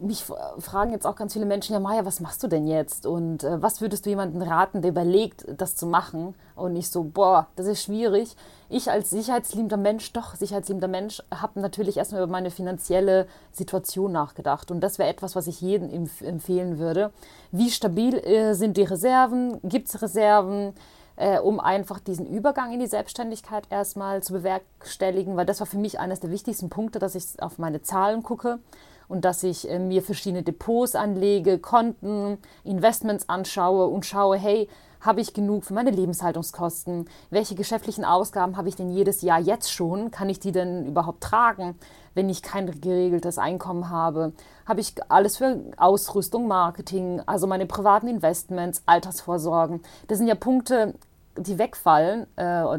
mich fragen jetzt auch ganz viele Menschen, ja Maja, was machst du denn jetzt? Und äh, was würdest du jemandem raten, der überlegt, das zu machen? Und nicht so, boah, das ist schwierig. Ich als sicherheitsliebender Mensch, doch sicherheitsliebender Mensch, habe natürlich erstmal über meine finanzielle Situation nachgedacht. Und das wäre etwas, was ich jedem empf empfehlen würde. Wie stabil äh, sind die Reserven? Gibt es Reserven? Äh, um einfach diesen Übergang in die Selbstständigkeit erstmal zu bewerkstelligen, weil das war für mich eines der wichtigsten Punkte, dass ich auf meine Zahlen gucke und dass ich äh, mir verschiedene Depots anlege, Konten, Investments anschaue und schaue, hey, habe ich genug für meine Lebenshaltungskosten? Welche geschäftlichen Ausgaben habe ich denn jedes Jahr jetzt schon? Kann ich die denn überhaupt tragen, wenn ich kein geregeltes Einkommen habe? Habe ich alles für Ausrüstung, Marketing, also meine privaten Investments, Altersvorsorgen? Das sind ja Punkte, die wegfallen. Äh,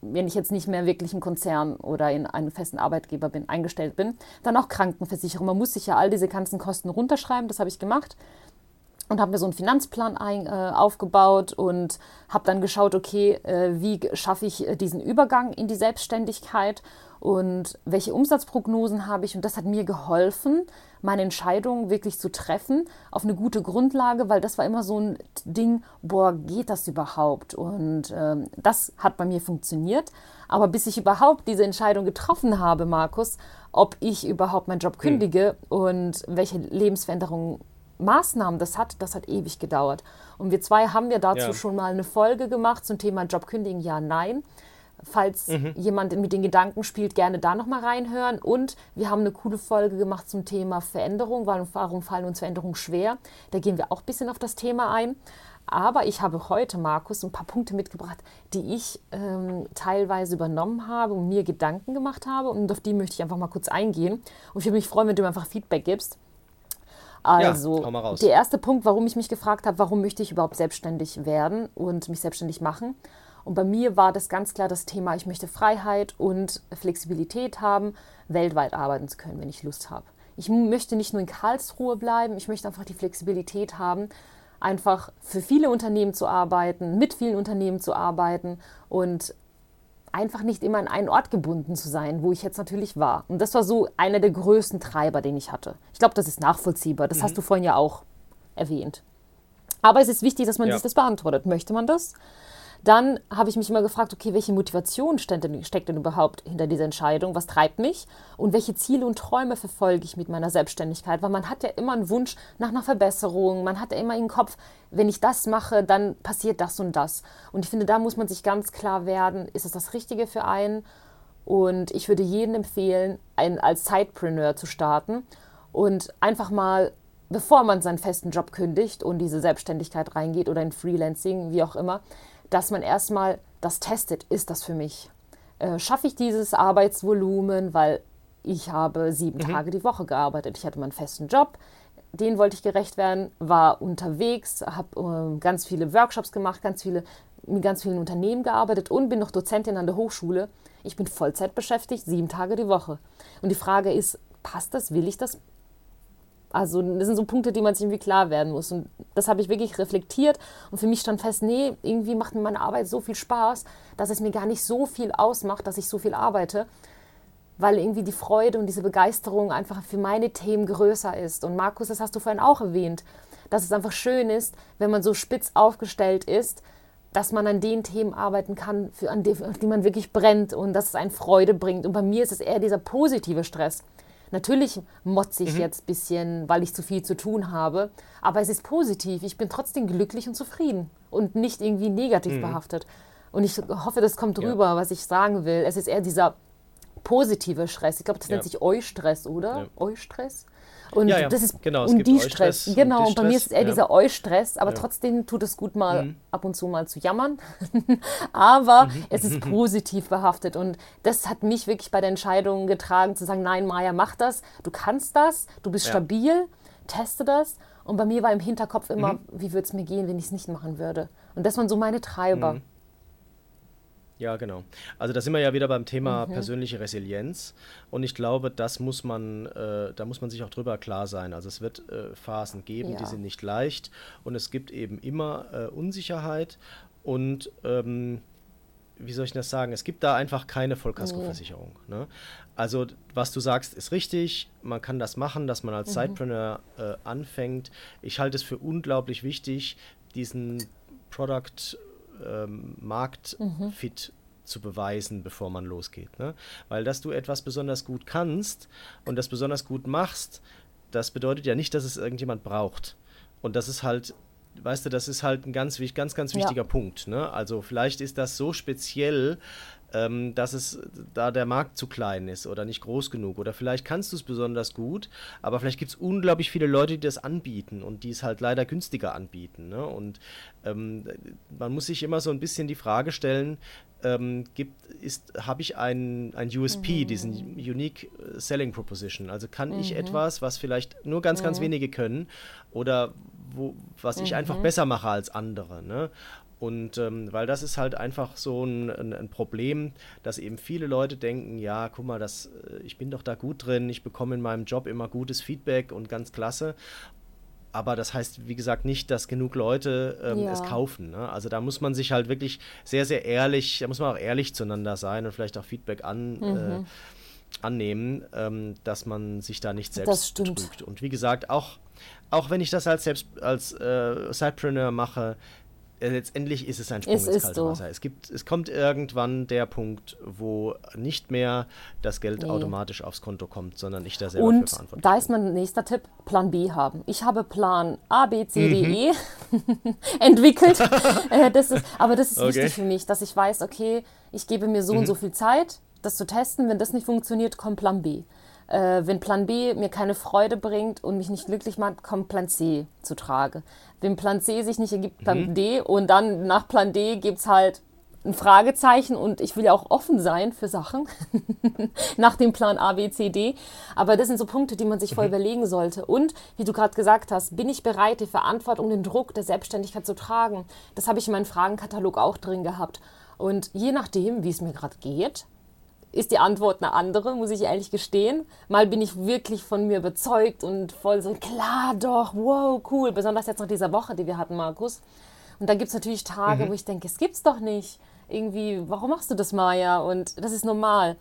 wenn ich jetzt nicht mehr wirklich im Konzern oder in einem festen Arbeitgeber bin, eingestellt bin, dann auch Krankenversicherung. Man muss sich ja all diese ganzen Kosten runterschreiben, das habe ich gemacht und habe mir so einen Finanzplan ein, äh, aufgebaut und habe dann geschaut, okay, äh, wie schaffe ich äh, diesen Übergang in die Selbstständigkeit und welche Umsatzprognosen habe ich. Und das hat mir geholfen, meine Entscheidung wirklich zu treffen auf eine gute Grundlage, weil das war immer so ein Ding, boah, geht das überhaupt? Und ähm, das hat bei mir funktioniert. Aber bis ich überhaupt diese Entscheidung getroffen habe, Markus, ob ich überhaupt meinen Job hm. kündige mhm. und welche Lebensveränderungen Maßnahmen das hat, das hat ewig gedauert. Und wir zwei haben ja dazu ja. schon mal eine Folge gemacht zum Thema Jobkündigen, ja, nein. Falls mhm. jemand mit den Gedanken spielt, gerne da nochmal reinhören. Und wir haben eine coole Folge gemacht zum Thema Veränderung. Warum fallen uns Veränderungen schwer? Da gehen wir auch ein bisschen auf das Thema ein. Aber ich habe heute, Markus, ein paar Punkte mitgebracht, die ich ähm, teilweise übernommen habe und mir Gedanken gemacht habe. Und auf die möchte ich einfach mal kurz eingehen. Und ich würde mich freuen, wenn du mir einfach Feedback gibst. Also, ja, der erste Punkt, warum ich mich gefragt habe, warum möchte ich überhaupt selbstständig werden und mich selbstständig machen. Und bei mir war das ganz klar das Thema, ich möchte Freiheit und Flexibilität haben, weltweit arbeiten zu können, wenn ich Lust habe. Ich möchte nicht nur in Karlsruhe bleiben, ich möchte einfach die Flexibilität haben, einfach für viele Unternehmen zu arbeiten, mit vielen Unternehmen zu arbeiten und einfach nicht immer an einen Ort gebunden zu sein, wo ich jetzt natürlich war. Und das war so einer der größten Treiber, den ich hatte. Ich glaube, das ist nachvollziehbar. Das mhm. hast du vorhin ja auch erwähnt. Aber es ist wichtig, dass man ja. sich das beantwortet. Möchte man das? Dann habe ich mich immer gefragt, okay, welche Motivation steckt denn, steckt denn überhaupt hinter dieser Entscheidung? Was treibt mich? Und welche Ziele und Träume verfolge ich mit meiner Selbstständigkeit? Weil man hat ja immer einen Wunsch nach einer Verbesserung. Man hat ja immer im Kopf, wenn ich das mache, dann passiert das und das. Und ich finde, da muss man sich ganz klar werden, ist es das Richtige für einen? Und ich würde jedem empfehlen, einen als Sidepreneur zu starten und einfach mal bevor man seinen festen Job kündigt und diese Selbstständigkeit reingeht oder in Freelancing, wie auch immer, dass man erstmal das testet, ist das für mich? Äh, schaffe ich dieses Arbeitsvolumen, weil ich habe sieben mhm. Tage die Woche gearbeitet. Ich hatte meinen festen Job, den wollte ich gerecht werden, war unterwegs, habe äh, ganz viele Workshops gemacht, ganz viele, mit ganz vielen Unternehmen gearbeitet und bin noch Dozentin an der Hochschule. Ich bin Vollzeit beschäftigt, sieben Tage die Woche. Und die Frage ist, passt das, will ich das, also das sind so Punkte, die man sich irgendwie klar werden muss. Und das habe ich wirklich reflektiert. Und für mich stand fest, nee, irgendwie macht mir meine Arbeit so viel Spaß, dass es mir gar nicht so viel ausmacht, dass ich so viel arbeite. Weil irgendwie die Freude und diese Begeisterung einfach für meine Themen größer ist. Und Markus, das hast du vorhin auch erwähnt, dass es einfach schön ist, wenn man so spitz aufgestellt ist, dass man an den Themen arbeiten kann, für, an die, die man wirklich brennt und dass es einen Freude bringt. Und bei mir ist es eher dieser positive Stress Natürlich motze ich mhm. jetzt ein bisschen, weil ich zu viel zu tun habe, aber es ist positiv. Ich bin trotzdem glücklich und zufrieden und nicht irgendwie negativ mhm. behaftet. Und ich hoffe, das kommt rüber, ja. was ich sagen will. Es ist eher dieser positive Stress. Ich glaube, das ja. nennt sich Eustress, oder? Ja. Eustress? Und ja, ja. das ist genau, und die Stress. Genau, und bei mir ist es eher ja. dieser Eustress, aber trotzdem tut es gut, mal mhm. ab und zu mal zu jammern. aber mhm. es ist positiv behaftet. Und das hat mich wirklich bei der Entscheidung getragen, zu sagen, nein, Maja, mach das, du kannst das, du bist stabil, teste das. Und bei mir war im Hinterkopf immer, mhm. wie würde es mir gehen, wenn ich es nicht machen würde. Und das waren so meine Treiber. Ja, genau. Also da sind wir ja wieder beim Thema mhm. persönliche Resilienz und ich glaube, das muss man, äh, da muss man sich auch drüber klar sein. Also es wird äh, Phasen geben, ja. die sind nicht leicht und es gibt eben immer äh, Unsicherheit und ähm, wie soll ich das sagen? Es gibt da einfach keine Vollkaskoversicherung. Mhm. Ne? Also was du sagst, ist richtig. Man kann das machen, dass man als mhm. Sidepreneur äh, anfängt. Ich halte es für unglaublich wichtig, diesen Product ähm, marktfit mhm. zu beweisen, bevor man losgeht. Ne? Weil dass du etwas besonders gut kannst und das besonders gut machst, das bedeutet ja nicht, dass es irgendjemand braucht. Und das ist halt, weißt du, das ist halt ein ganz, ganz, ganz wichtiger ja. Punkt. Ne? Also vielleicht ist das so speziell, ähm, dass es da der Markt zu klein ist oder nicht groß genug. Oder vielleicht kannst du es besonders gut, aber vielleicht gibt es unglaublich viele Leute, die das anbieten und die es halt leider günstiger anbieten. Ne? Und ähm, man muss sich immer so ein bisschen die Frage stellen, ähm, gibt, ist, habe ich ein, ein USP, mhm. diesen Unique Selling Proposition. Also kann mhm. ich etwas, was vielleicht nur ganz, ganz mhm. wenige können oder wo, was ich einfach mhm. besser mache als andere. Ne? Und ähm, weil das ist halt einfach so ein, ein, ein, Problem, dass eben viele Leute denken, ja, guck mal, das, äh, ich bin doch da gut drin, ich bekomme in meinem Job immer gutes Feedback und ganz klasse. Aber das heißt, wie gesagt, nicht, dass genug Leute ähm, ja. es kaufen. Ne? Also da muss man sich halt wirklich sehr, sehr ehrlich, da muss man auch ehrlich zueinander sein und vielleicht auch Feedback an. Mhm. Äh, annehmen, ähm, dass man sich da nicht selbst betrügt. Und wie gesagt, auch, auch wenn ich das als selbst als äh, Sidepreneur mache, äh, letztendlich ist es ein Sprung es ins kalte so. Wasser. Es, gibt, es kommt irgendwann der Punkt, wo nicht mehr das Geld nee. automatisch aufs Konto kommt, sondern ich da selber Und für verantwortlich da ist mein nächster Tipp, Plan B haben. Ich habe Plan A, B, C, D, mhm. E entwickelt. äh, das ist, aber das ist okay. wichtig für mich, dass ich weiß, okay, ich gebe mir so mhm. und so viel Zeit, das zu testen. Wenn das nicht funktioniert, kommt Plan B. Äh, wenn Plan B mir keine Freude bringt und mich nicht glücklich macht, kommt Plan C zu Trage. Wenn Plan C sich nicht ergibt, Plan mhm. D und dann nach Plan D gibt es halt ein Fragezeichen und ich will ja auch offen sein für Sachen nach dem Plan A, B, C, D. Aber das sind so Punkte, die man sich voll mhm. überlegen sollte. Und wie du gerade gesagt hast, bin ich bereit, die Verantwortung, den Druck der Selbstständigkeit zu tragen? Das habe ich in meinem Fragenkatalog auch drin gehabt. Und je nachdem, wie es mir gerade geht, ist die Antwort eine andere, muss ich ehrlich gestehen. Mal bin ich wirklich von mir überzeugt und voll so, klar doch, wow, cool. Besonders jetzt nach dieser Woche, die wir hatten, Markus. Und dann gibt es natürlich Tage, mhm. wo ich denke, es gibt's doch nicht. Irgendwie, warum machst du das, Maja? Und das ist normal.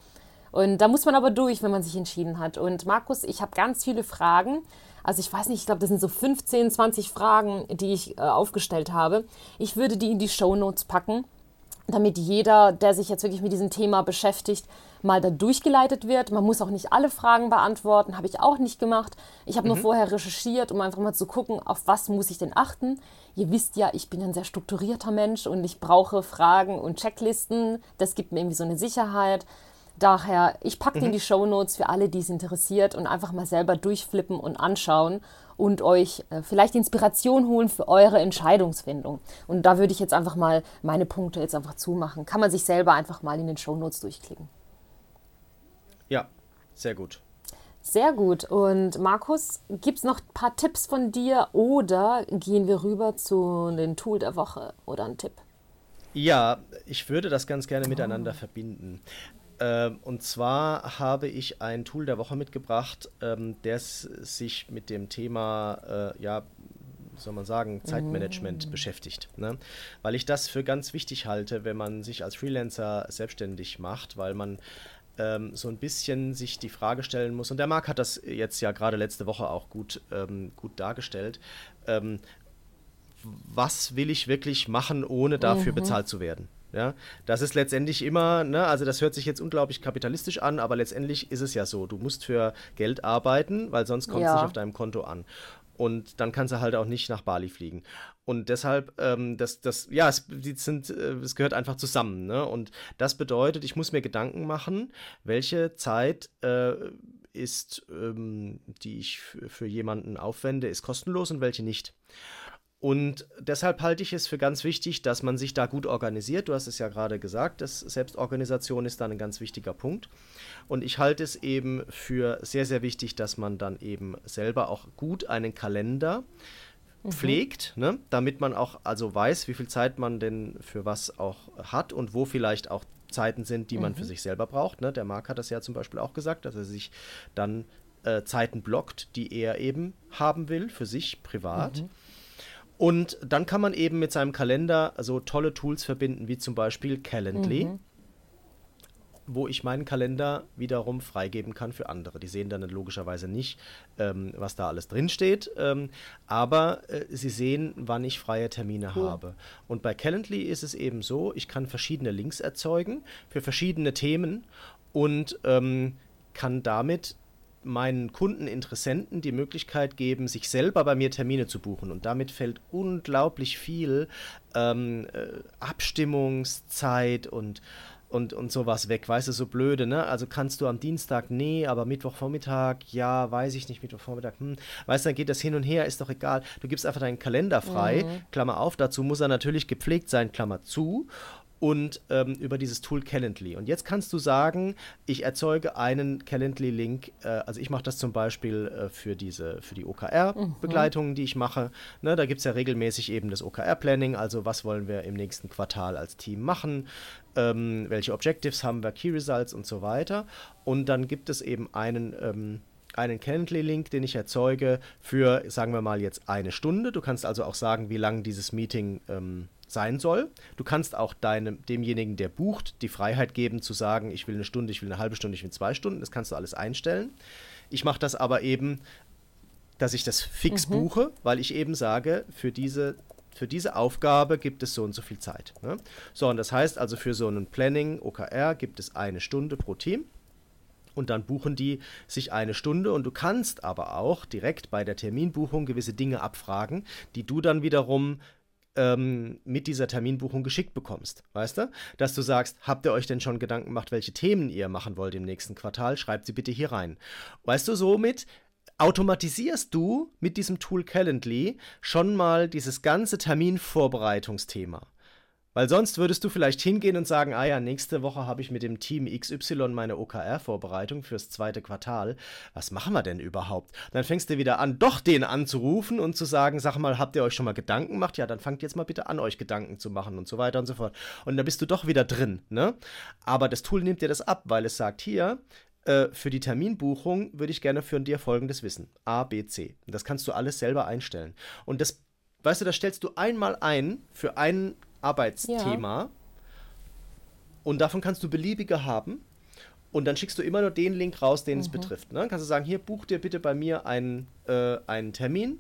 Und da muss man aber durch, wenn man sich entschieden hat. Und Markus, ich habe ganz viele Fragen. Also ich weiß nicht, ich glaube, das sind so 15, 20 Fragen, die ich äh, aufgestellt habe. Ich würde die in die Show Notes packen damit jeder, der sich jetzt wirklich mit diesem Thema beschäftigt, mal da durchgeleitet wird. Man muss auch nicht alle Fragen beantworten, habe ich auch nicht gemacht. Ich habe mhm. nur vorher recherchiert, um einfach mal zu gucken, auf was muss ich denn achten. Ihr wisst ja, ich bin ein sehr strukturierter Mensch und ich brauche Fragen und Checklisten. Das gibt mir irgendwie so eine Sicherheit. Daher, ich packe mhm. in die Show Notes für alle, die es interessiert und einfach mal selber durchflippen und anschauen und euch äh, vielleicht Inspiration holen für eure Entscheidungsfindung. Und da würde ich jetzt einfach mal meine Punkte jetzt einfach zumachen. Kann man sich selber einfach mal in den Show Notes durchklicken. Ja, sehr gut. Sehr gut. Und Markus, gibt es noch ein paar Tipps von dir oder gehen wir rüber zu den Tool der Woche oder ein Tipp? Ja, ich würde das ganz gerne miteinander oh. verbinden. Ähm, und zwar habe ich ein Tool der Woche mitgebracht, ähm, das sich mit dem Thema, äh, ja, soll man sagen, Zeitmanagement mm. beschäftigt. Ne? Weil ich das für ganz wichtig halte, wenn man sich als Freelancer selbstständig macht, weil man ähm, so ein bisschen sich die Frage stellen muss, und der Marc hat das jetzt ja gerade letzte Woche auch gut, ähm, gut dargestellt, ähm, was will ich wirklich machen, ohne dafür mhm. bezahlt zu werden? Ja, das ist letztendlich immer, ne, also das hört sich jetzt unglaublich kapitalistisch an, aber letztendlich ist es ja so, du musst für Geld arbeiten, weil sonst kommt es ja. nicht auf deinem Konto an. Und dann kannst du halt auch nicht nach Bali fliegen. Und deshalb, ähm, das, das, ja, es, sind, äh, es gehört einfach zusammen. Ne? Und das bedeutet, ich muss mir Gedanken machen, welche Zeit äh, ist, ähm, die ich für jemanden aufwende, ist kostenlos und welche nicht. Und deshalb halte ich es für ganz wichtig, dass man sich da gut organisiert. Du hast es ja gerade gesagt, dass Selbstorganisation ist da ein ganz wichtiger Punkt. Und ich halte es eben für sehr, sehr wichtig, dass man dann eben selber auch gut einen Kalender mhm. pflegt, ne? damit man auch also weiß, wie viel Zeit man denn für was auch hat und wo vielleicht auch Zeiten sind, die man für mhm. sich selber braucht. Ne? Der Marc hat das ja zum Beispiel auch gesagt, dass er sich dann äh, Zeiten blockt, die er eben haben will, für sich privat. Mhm. Und dann kann man eben mit seinem Kalender so tolle Tools verbinden, wie zum Beispiel Calendly, mhm. wo ich meinen Kalender wiederum freigeben kann für andere. Die sehen dann logischerweise nicht, ähm, was da alles drinsteht, ähm, aber äh, sie sehen, wann ich freie Termine cool. habe. Und bei Calendly ist es eben so, ich kann verschiedene Links erzeugen für verschiedene Themen und ähm, kann damit meinen Kunden, Interessenten die Möglichkeit geben, sich selber bei mir Termine zu buchen. Und damit fällt unglaublich viel ähm, äh, Abstimmungszeit und und, und sowas weg, weißt du, so blöde, ne? Also kannst du am Dienstag, nee, aber Mittwochvormittag, ja, weiß ich nicht, Mittwochvormittag, hm, weißt du, dann geht das hin und her, ist doch egal. Du gibst einfach deinen Kalender frei, mhm. Klammer auf, dazu muss er natürlich gepflegt sein, Klammer zu und ähm, über dieses Tool Calendly. Und jetzt kannst du sagen, ich erzeuge einen Calendly-Link. Äh, also ich mache das zum Beispiel äh, für diese, für die OKR-Begleitungen, mhm. die ich mache. Ne, da gibt es ja regelmäßig eben das OKR-Planning, also was wollen wir im nächsten Quartal als Team machen, ähm, welche Objectives haben wir, Key Results und so weiter. Und dann gibt es eben einen ähm, einen Calendly-Link, den ich erzeuge für, sagen wir mal, jetzt eine Stunde. Du kannst also auch sagen, wie lang dieses Meeting ähm, sein soll. Du kannst auch deinem, demjenigen, der bucht, die Freiheit geben zu sagen, ich will eine Stunde, ich will eine halbe Stunde, ich will zwei Stunden. Das kannst du alles einstellen. Ich mache das aber eben, dass ich das fix mhm. buche, weil ich eben sage, für diese, für diese Aufgabe gibt es so und so viel Zeit. Ne? So, und das heißt also für so einen Planning, OKR, gibt es eine Stunde pro Team und dann buchen die sich eine Stunde und du kannst aber auch direkt bei der Terminbuchung gewisse Dinge abfragen, die du dann wiederum ähm, mit dieser Terminbuchung geschickt bekommst. Weißt du? Dass du sagst, habt ihr euch denn schon Gedanken gemacht, welche Themen ihr machen wollt im nächsten Quartal? Schreibt sie bitte hier rein. Weißt du, somit automatisierst du mit diesem Tool Calendly schon mal dieses ganze Terminvorbereitungsthema. Weil sonst würdest du vielleicht hingehen und sagen, ah ja, nächste Woche habe ich mit dem Team XY meine OKR-Vorbereitung fürs zweite Quartal. Was machen wir denn überhaupt? dann fängst du wieder an, doch den anzurufen und zu sagen, sag mal, habt ihr euch schon mal Gedanken gemacht? Ja, dann fangt jetzt mal bitte an, euch Gedanken zu machen und so weiter und so fort. Und dann bist du doch wieder drin, ne? Aber das Tool nimmt dir das ab, weil es sagt, hier, äh, für die Terminbuchung würde ich gerne von dir folgendes wissen. A, B, C. Das kannst du alles selber einstellen. Und das, weißt du, das stellst du einmal ein für einen Arbeitsthema. Ja. Und davon kannst du beliebige haben. Und dann schickst du immer nur den Link raus, den mhm. es betrifft. Ne? Dann kannst du sagen, hier buch dir bitte bei mir einen, äh, einen Termin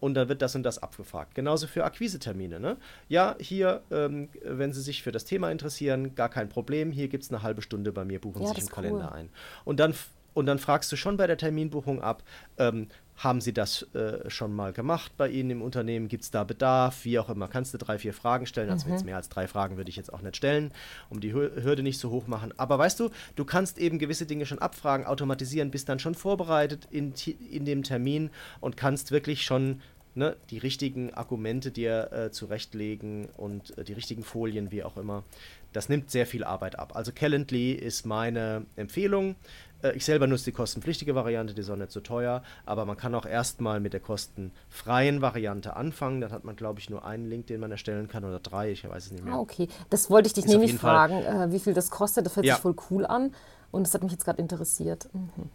und dann wird das und das abgefragt. Genauso für Akquisetermine. Ne? Ja, hier, ähm, wenn Sie sich für das Thema interessieren, gar kein Problem. Hier gibt es eine halbe Stunde bei mir, buchen ja, Sie sich im cool. Kalender ein. Und dann, und dann fragst du schon bei der Terminbuchung ab, ähm, haben Sie das äh, schon mal gemacht bei Ihnen im Unternehmen? Gibt es da Bedarf? Wie auch immer. Kannst du drei, vier Fragen stellen? Also mhm. jetzt mehr als drei Fragen würde ich jetzt auch nicht stellen, um die Hürde nicht so hoch machen. Aber weißt du, du kannst eben gewisse Dinge schon abfragen, automatisieren, bist dann schon vorbereitet in, in dem Termin und kannst wirklich schon ne, die richtigen Argumente dir äh, zurechtlegen und äh, die richtigen Folien, wie auch immer. Das nimmt sehr viel Arbeit ab. Also Calendly ist meine Empfehlung. Äh, ich selber nutze die kostenpflichtige Variante, die ist auch nicht so teuer, aber man kann auch erstmal mit der kostenfreien Variante anfangen. Dann hat man, glaube ich, nur einen Link, den man erstellen kann oder drei, ich weiß es nicht mehr. Ah, okay. Das wollte ich dich ist nämlich fragen, äh, wie viel das kostet. Das hört ja. sich voll cool an und das hat mich jetzt gerade interessiert. Mhm.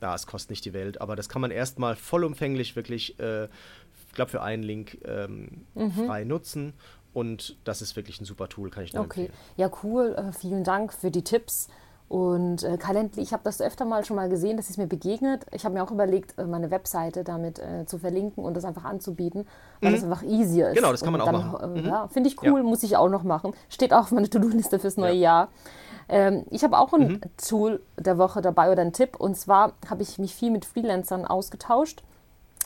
Ja, es kostet nicht die Welt, aber das kann man erstmal vollumfänglich wirklich, äh, ich glaube, für einen Link ähm, mhm. frei nutzen. Und das ist wirklich ein super Tool, kann ich nur okay. empfehlen. Ja, cool. Äh, vielen Dank für die Tipps. Und äh, Calendly, ich habe das öfter mal schon mal gesehen, das ist mir begegnet. Ich habe mir auch überlegt, äh, meine Webseite damit äh, zu verlinken und das einfach anzubieten, weil mhm. das einfach easier ist. Genau, das kann man und auch dann, machen. Äh, mhm. Ja, finde ich cool, ja. muss ich auch noch machen. Steht auch auf meiner To-Do-Liste fürs neue ja. Jahr. Ähm, ich habe auch ein mhm. Tool der Woche dabei oder einen Tipp. Und zwar habe ich mich viel mit Freelancern ausgetauscht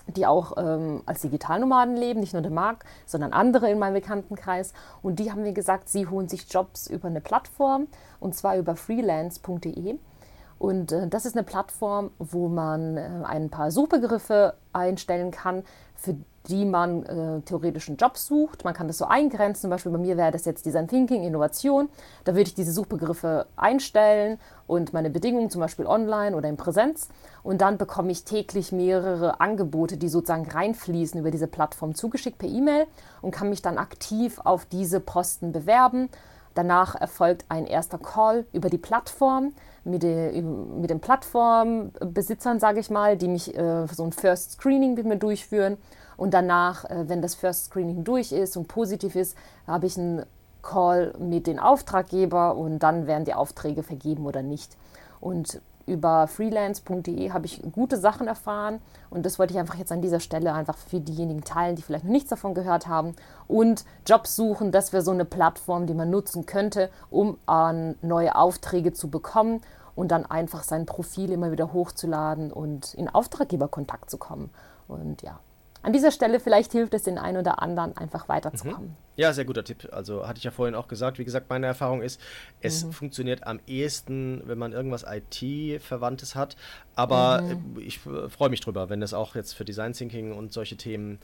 die auch ähm, als Digitalnomaden leben, nicht nur der Marc, sondern andere in meinem Bekanntenkreis. Und die haben mir gesagt, sie holen sich Jobs über eine Plattform und zwar über freelance.de. Und äh, das ist eine Plattform, wo man äh, ein paar Suchbegriffe einstellen kann, für die man äh, theoretisch einen Job sucht. Man kann das so eingrenzen. Zum Beispiel bei mir wäre das jetzt Design Thinking, Innovation. Da würde ich diese Suchbegriffe einstellen und meine Bedingungen, zum Beispiel online oder in Präsenz. Und dann bekomme ich täglich mehrere Angebote, die sozusagen reinfließen über diese Plattform zugeschickt per E-Mail und kann mich dann aktiv auf diese Posten bewerben. Danach erfolgt ein erster Call über die Plattform mit, den, mit den Plattformbesitzern, sage ich mal, die mich äh, so ein First Screening mit mir durchführen. Und danach, äh, wenn das First Screening durch ist und positiv ist, habe ich einen Call mit den Auftraggeber und dann werden die Aufträge vergeben oder nicht. Und über freelance.de habe ich gute Sachen erfahren und das wollte ich einfach jetzt an dieser Stelle einfach für diejenigen teilen, die vielleicht noch nichts davon gehört haben. Und Jobs suchen, das wäre so eine Plattform, die man nutzen könnte, um an neue Aufträge zu bekommen und dann einfach sein Profil immer wieder hochzuladen und in Auftraggeberkontakt zu kommen. Und ja, an dieser Stelle vielleicht hilft es den einen oder anderen, einfach weiterzukommen. Mhm. Ja, sehr guter Tipp. Also hatte ich ja vorhin auch gesagt. Wie gesagt, meine Erfahrung ist, es mhm. funktioniert am ehesten, wenn man irgendwas IT-Verwandtes hat. Aber mhm. ich freue mich drüber, wenn das auch jetzt für Design Thinking und solche Themen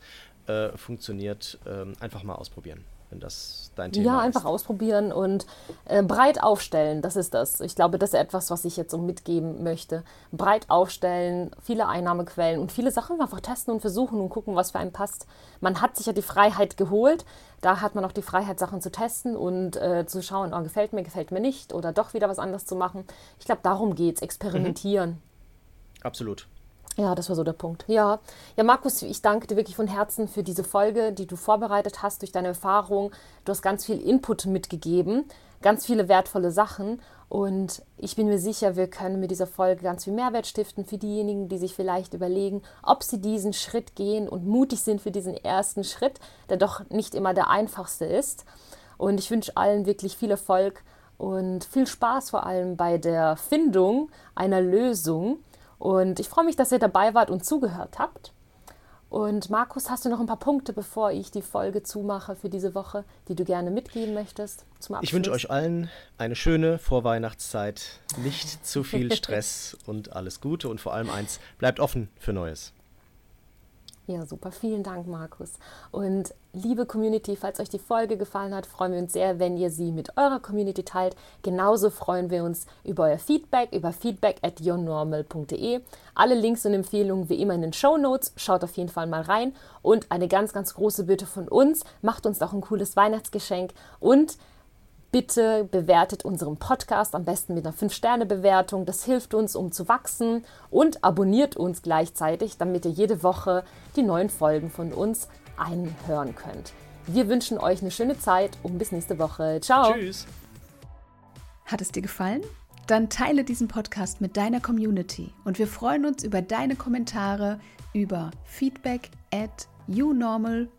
äh, funktioniert. Äh, einfach mal ausprobieren wenn das dein Thema ist. Ja, einfach ausprobieren und äh, breit aufstellen, das ist das. Ich glaube, das ist etwas, was ich jetzt so mitgeben möchte. Breit aufstellen, viele Einnahmequellen und viele Sachen einfach testen und versuchen und gucken, was für einen passt. Man hat sich ja die Freiheit geholt, da hat man auch die Freiheit, Sachen zu testen und äh, zu schauen, oh, gefällt mir, gefällt mir nicht oder doch wieder was anderes zu machen. Ich glaube, darum geht es, experimentieren. Mhm. Absolut. Ja, das war so der Punkt. Ja, ja, Markus, ich danke dir wirklich von Herzen für diese Folge, die du vorbereitet hast durch deine Erfahrung. Du hast ganz viel Input mitgegeben, ganz viele wertvolle Sachen. Und ich bin mir sicher, wir können mit dieser Folge ganz viel Mehrwert stiften für diejenigen, die sich vielleicht überlegen, ob sie diesen Schritt gehen und mutig sind für diesen ersten Schritt, der doch nicht immer der einfachste ist. Und ich wünsche allen wirklich viel Erfolg und viel Spaß vor allem bei der Findung einer Lösung und ich freue mich, dass ihr dabei wart und zugehört habt. Und Markus, hast du noch ein paar Punkte, bevor ich die Folge zumache für diese Woche, die du gerne mitgeben möchtest zum Abschluss? Ich wünsche euch allen eine schöne Vorweihnachtszeit, nicht zu viel Stress und alles Gute und vor allem eins, bleibt offen für Neues. Ja, super. Vielen Dank, Markus. Und liebe Community, falls euch die Folge gefallen hat, freuen wir uns sehr, wenn ihr sie mit eurer Community teilt. Genauso freuen wir uns über euer Feedback, über feedback at yournormal.de. Alle Links und Empfehlungen wie immer in den Show Notes. Schaut auf jeden Fall mal rein. Und eine ganz, ganz große Bitte von uns, macht uns doch ein cooles Weihnachtsgeschenk und Bitte bewertet unseren Podcast am besten mit einer 5-Sterne-Bewertung. Das hilft uns, um zu wachsen. Und abonniert uns gleichzeitig, damit ihr jede Woche die neuen Folgen von uns einhören könnt. Wir wünschen euch eine schöne Zeit und bis nächste Woche. Ciao. Tschüss. Hat es dir gefallen? Dann teile diesen Podcast mit deiner Community und wir freuen uns über deine Kommentare über feedback at unormal.de.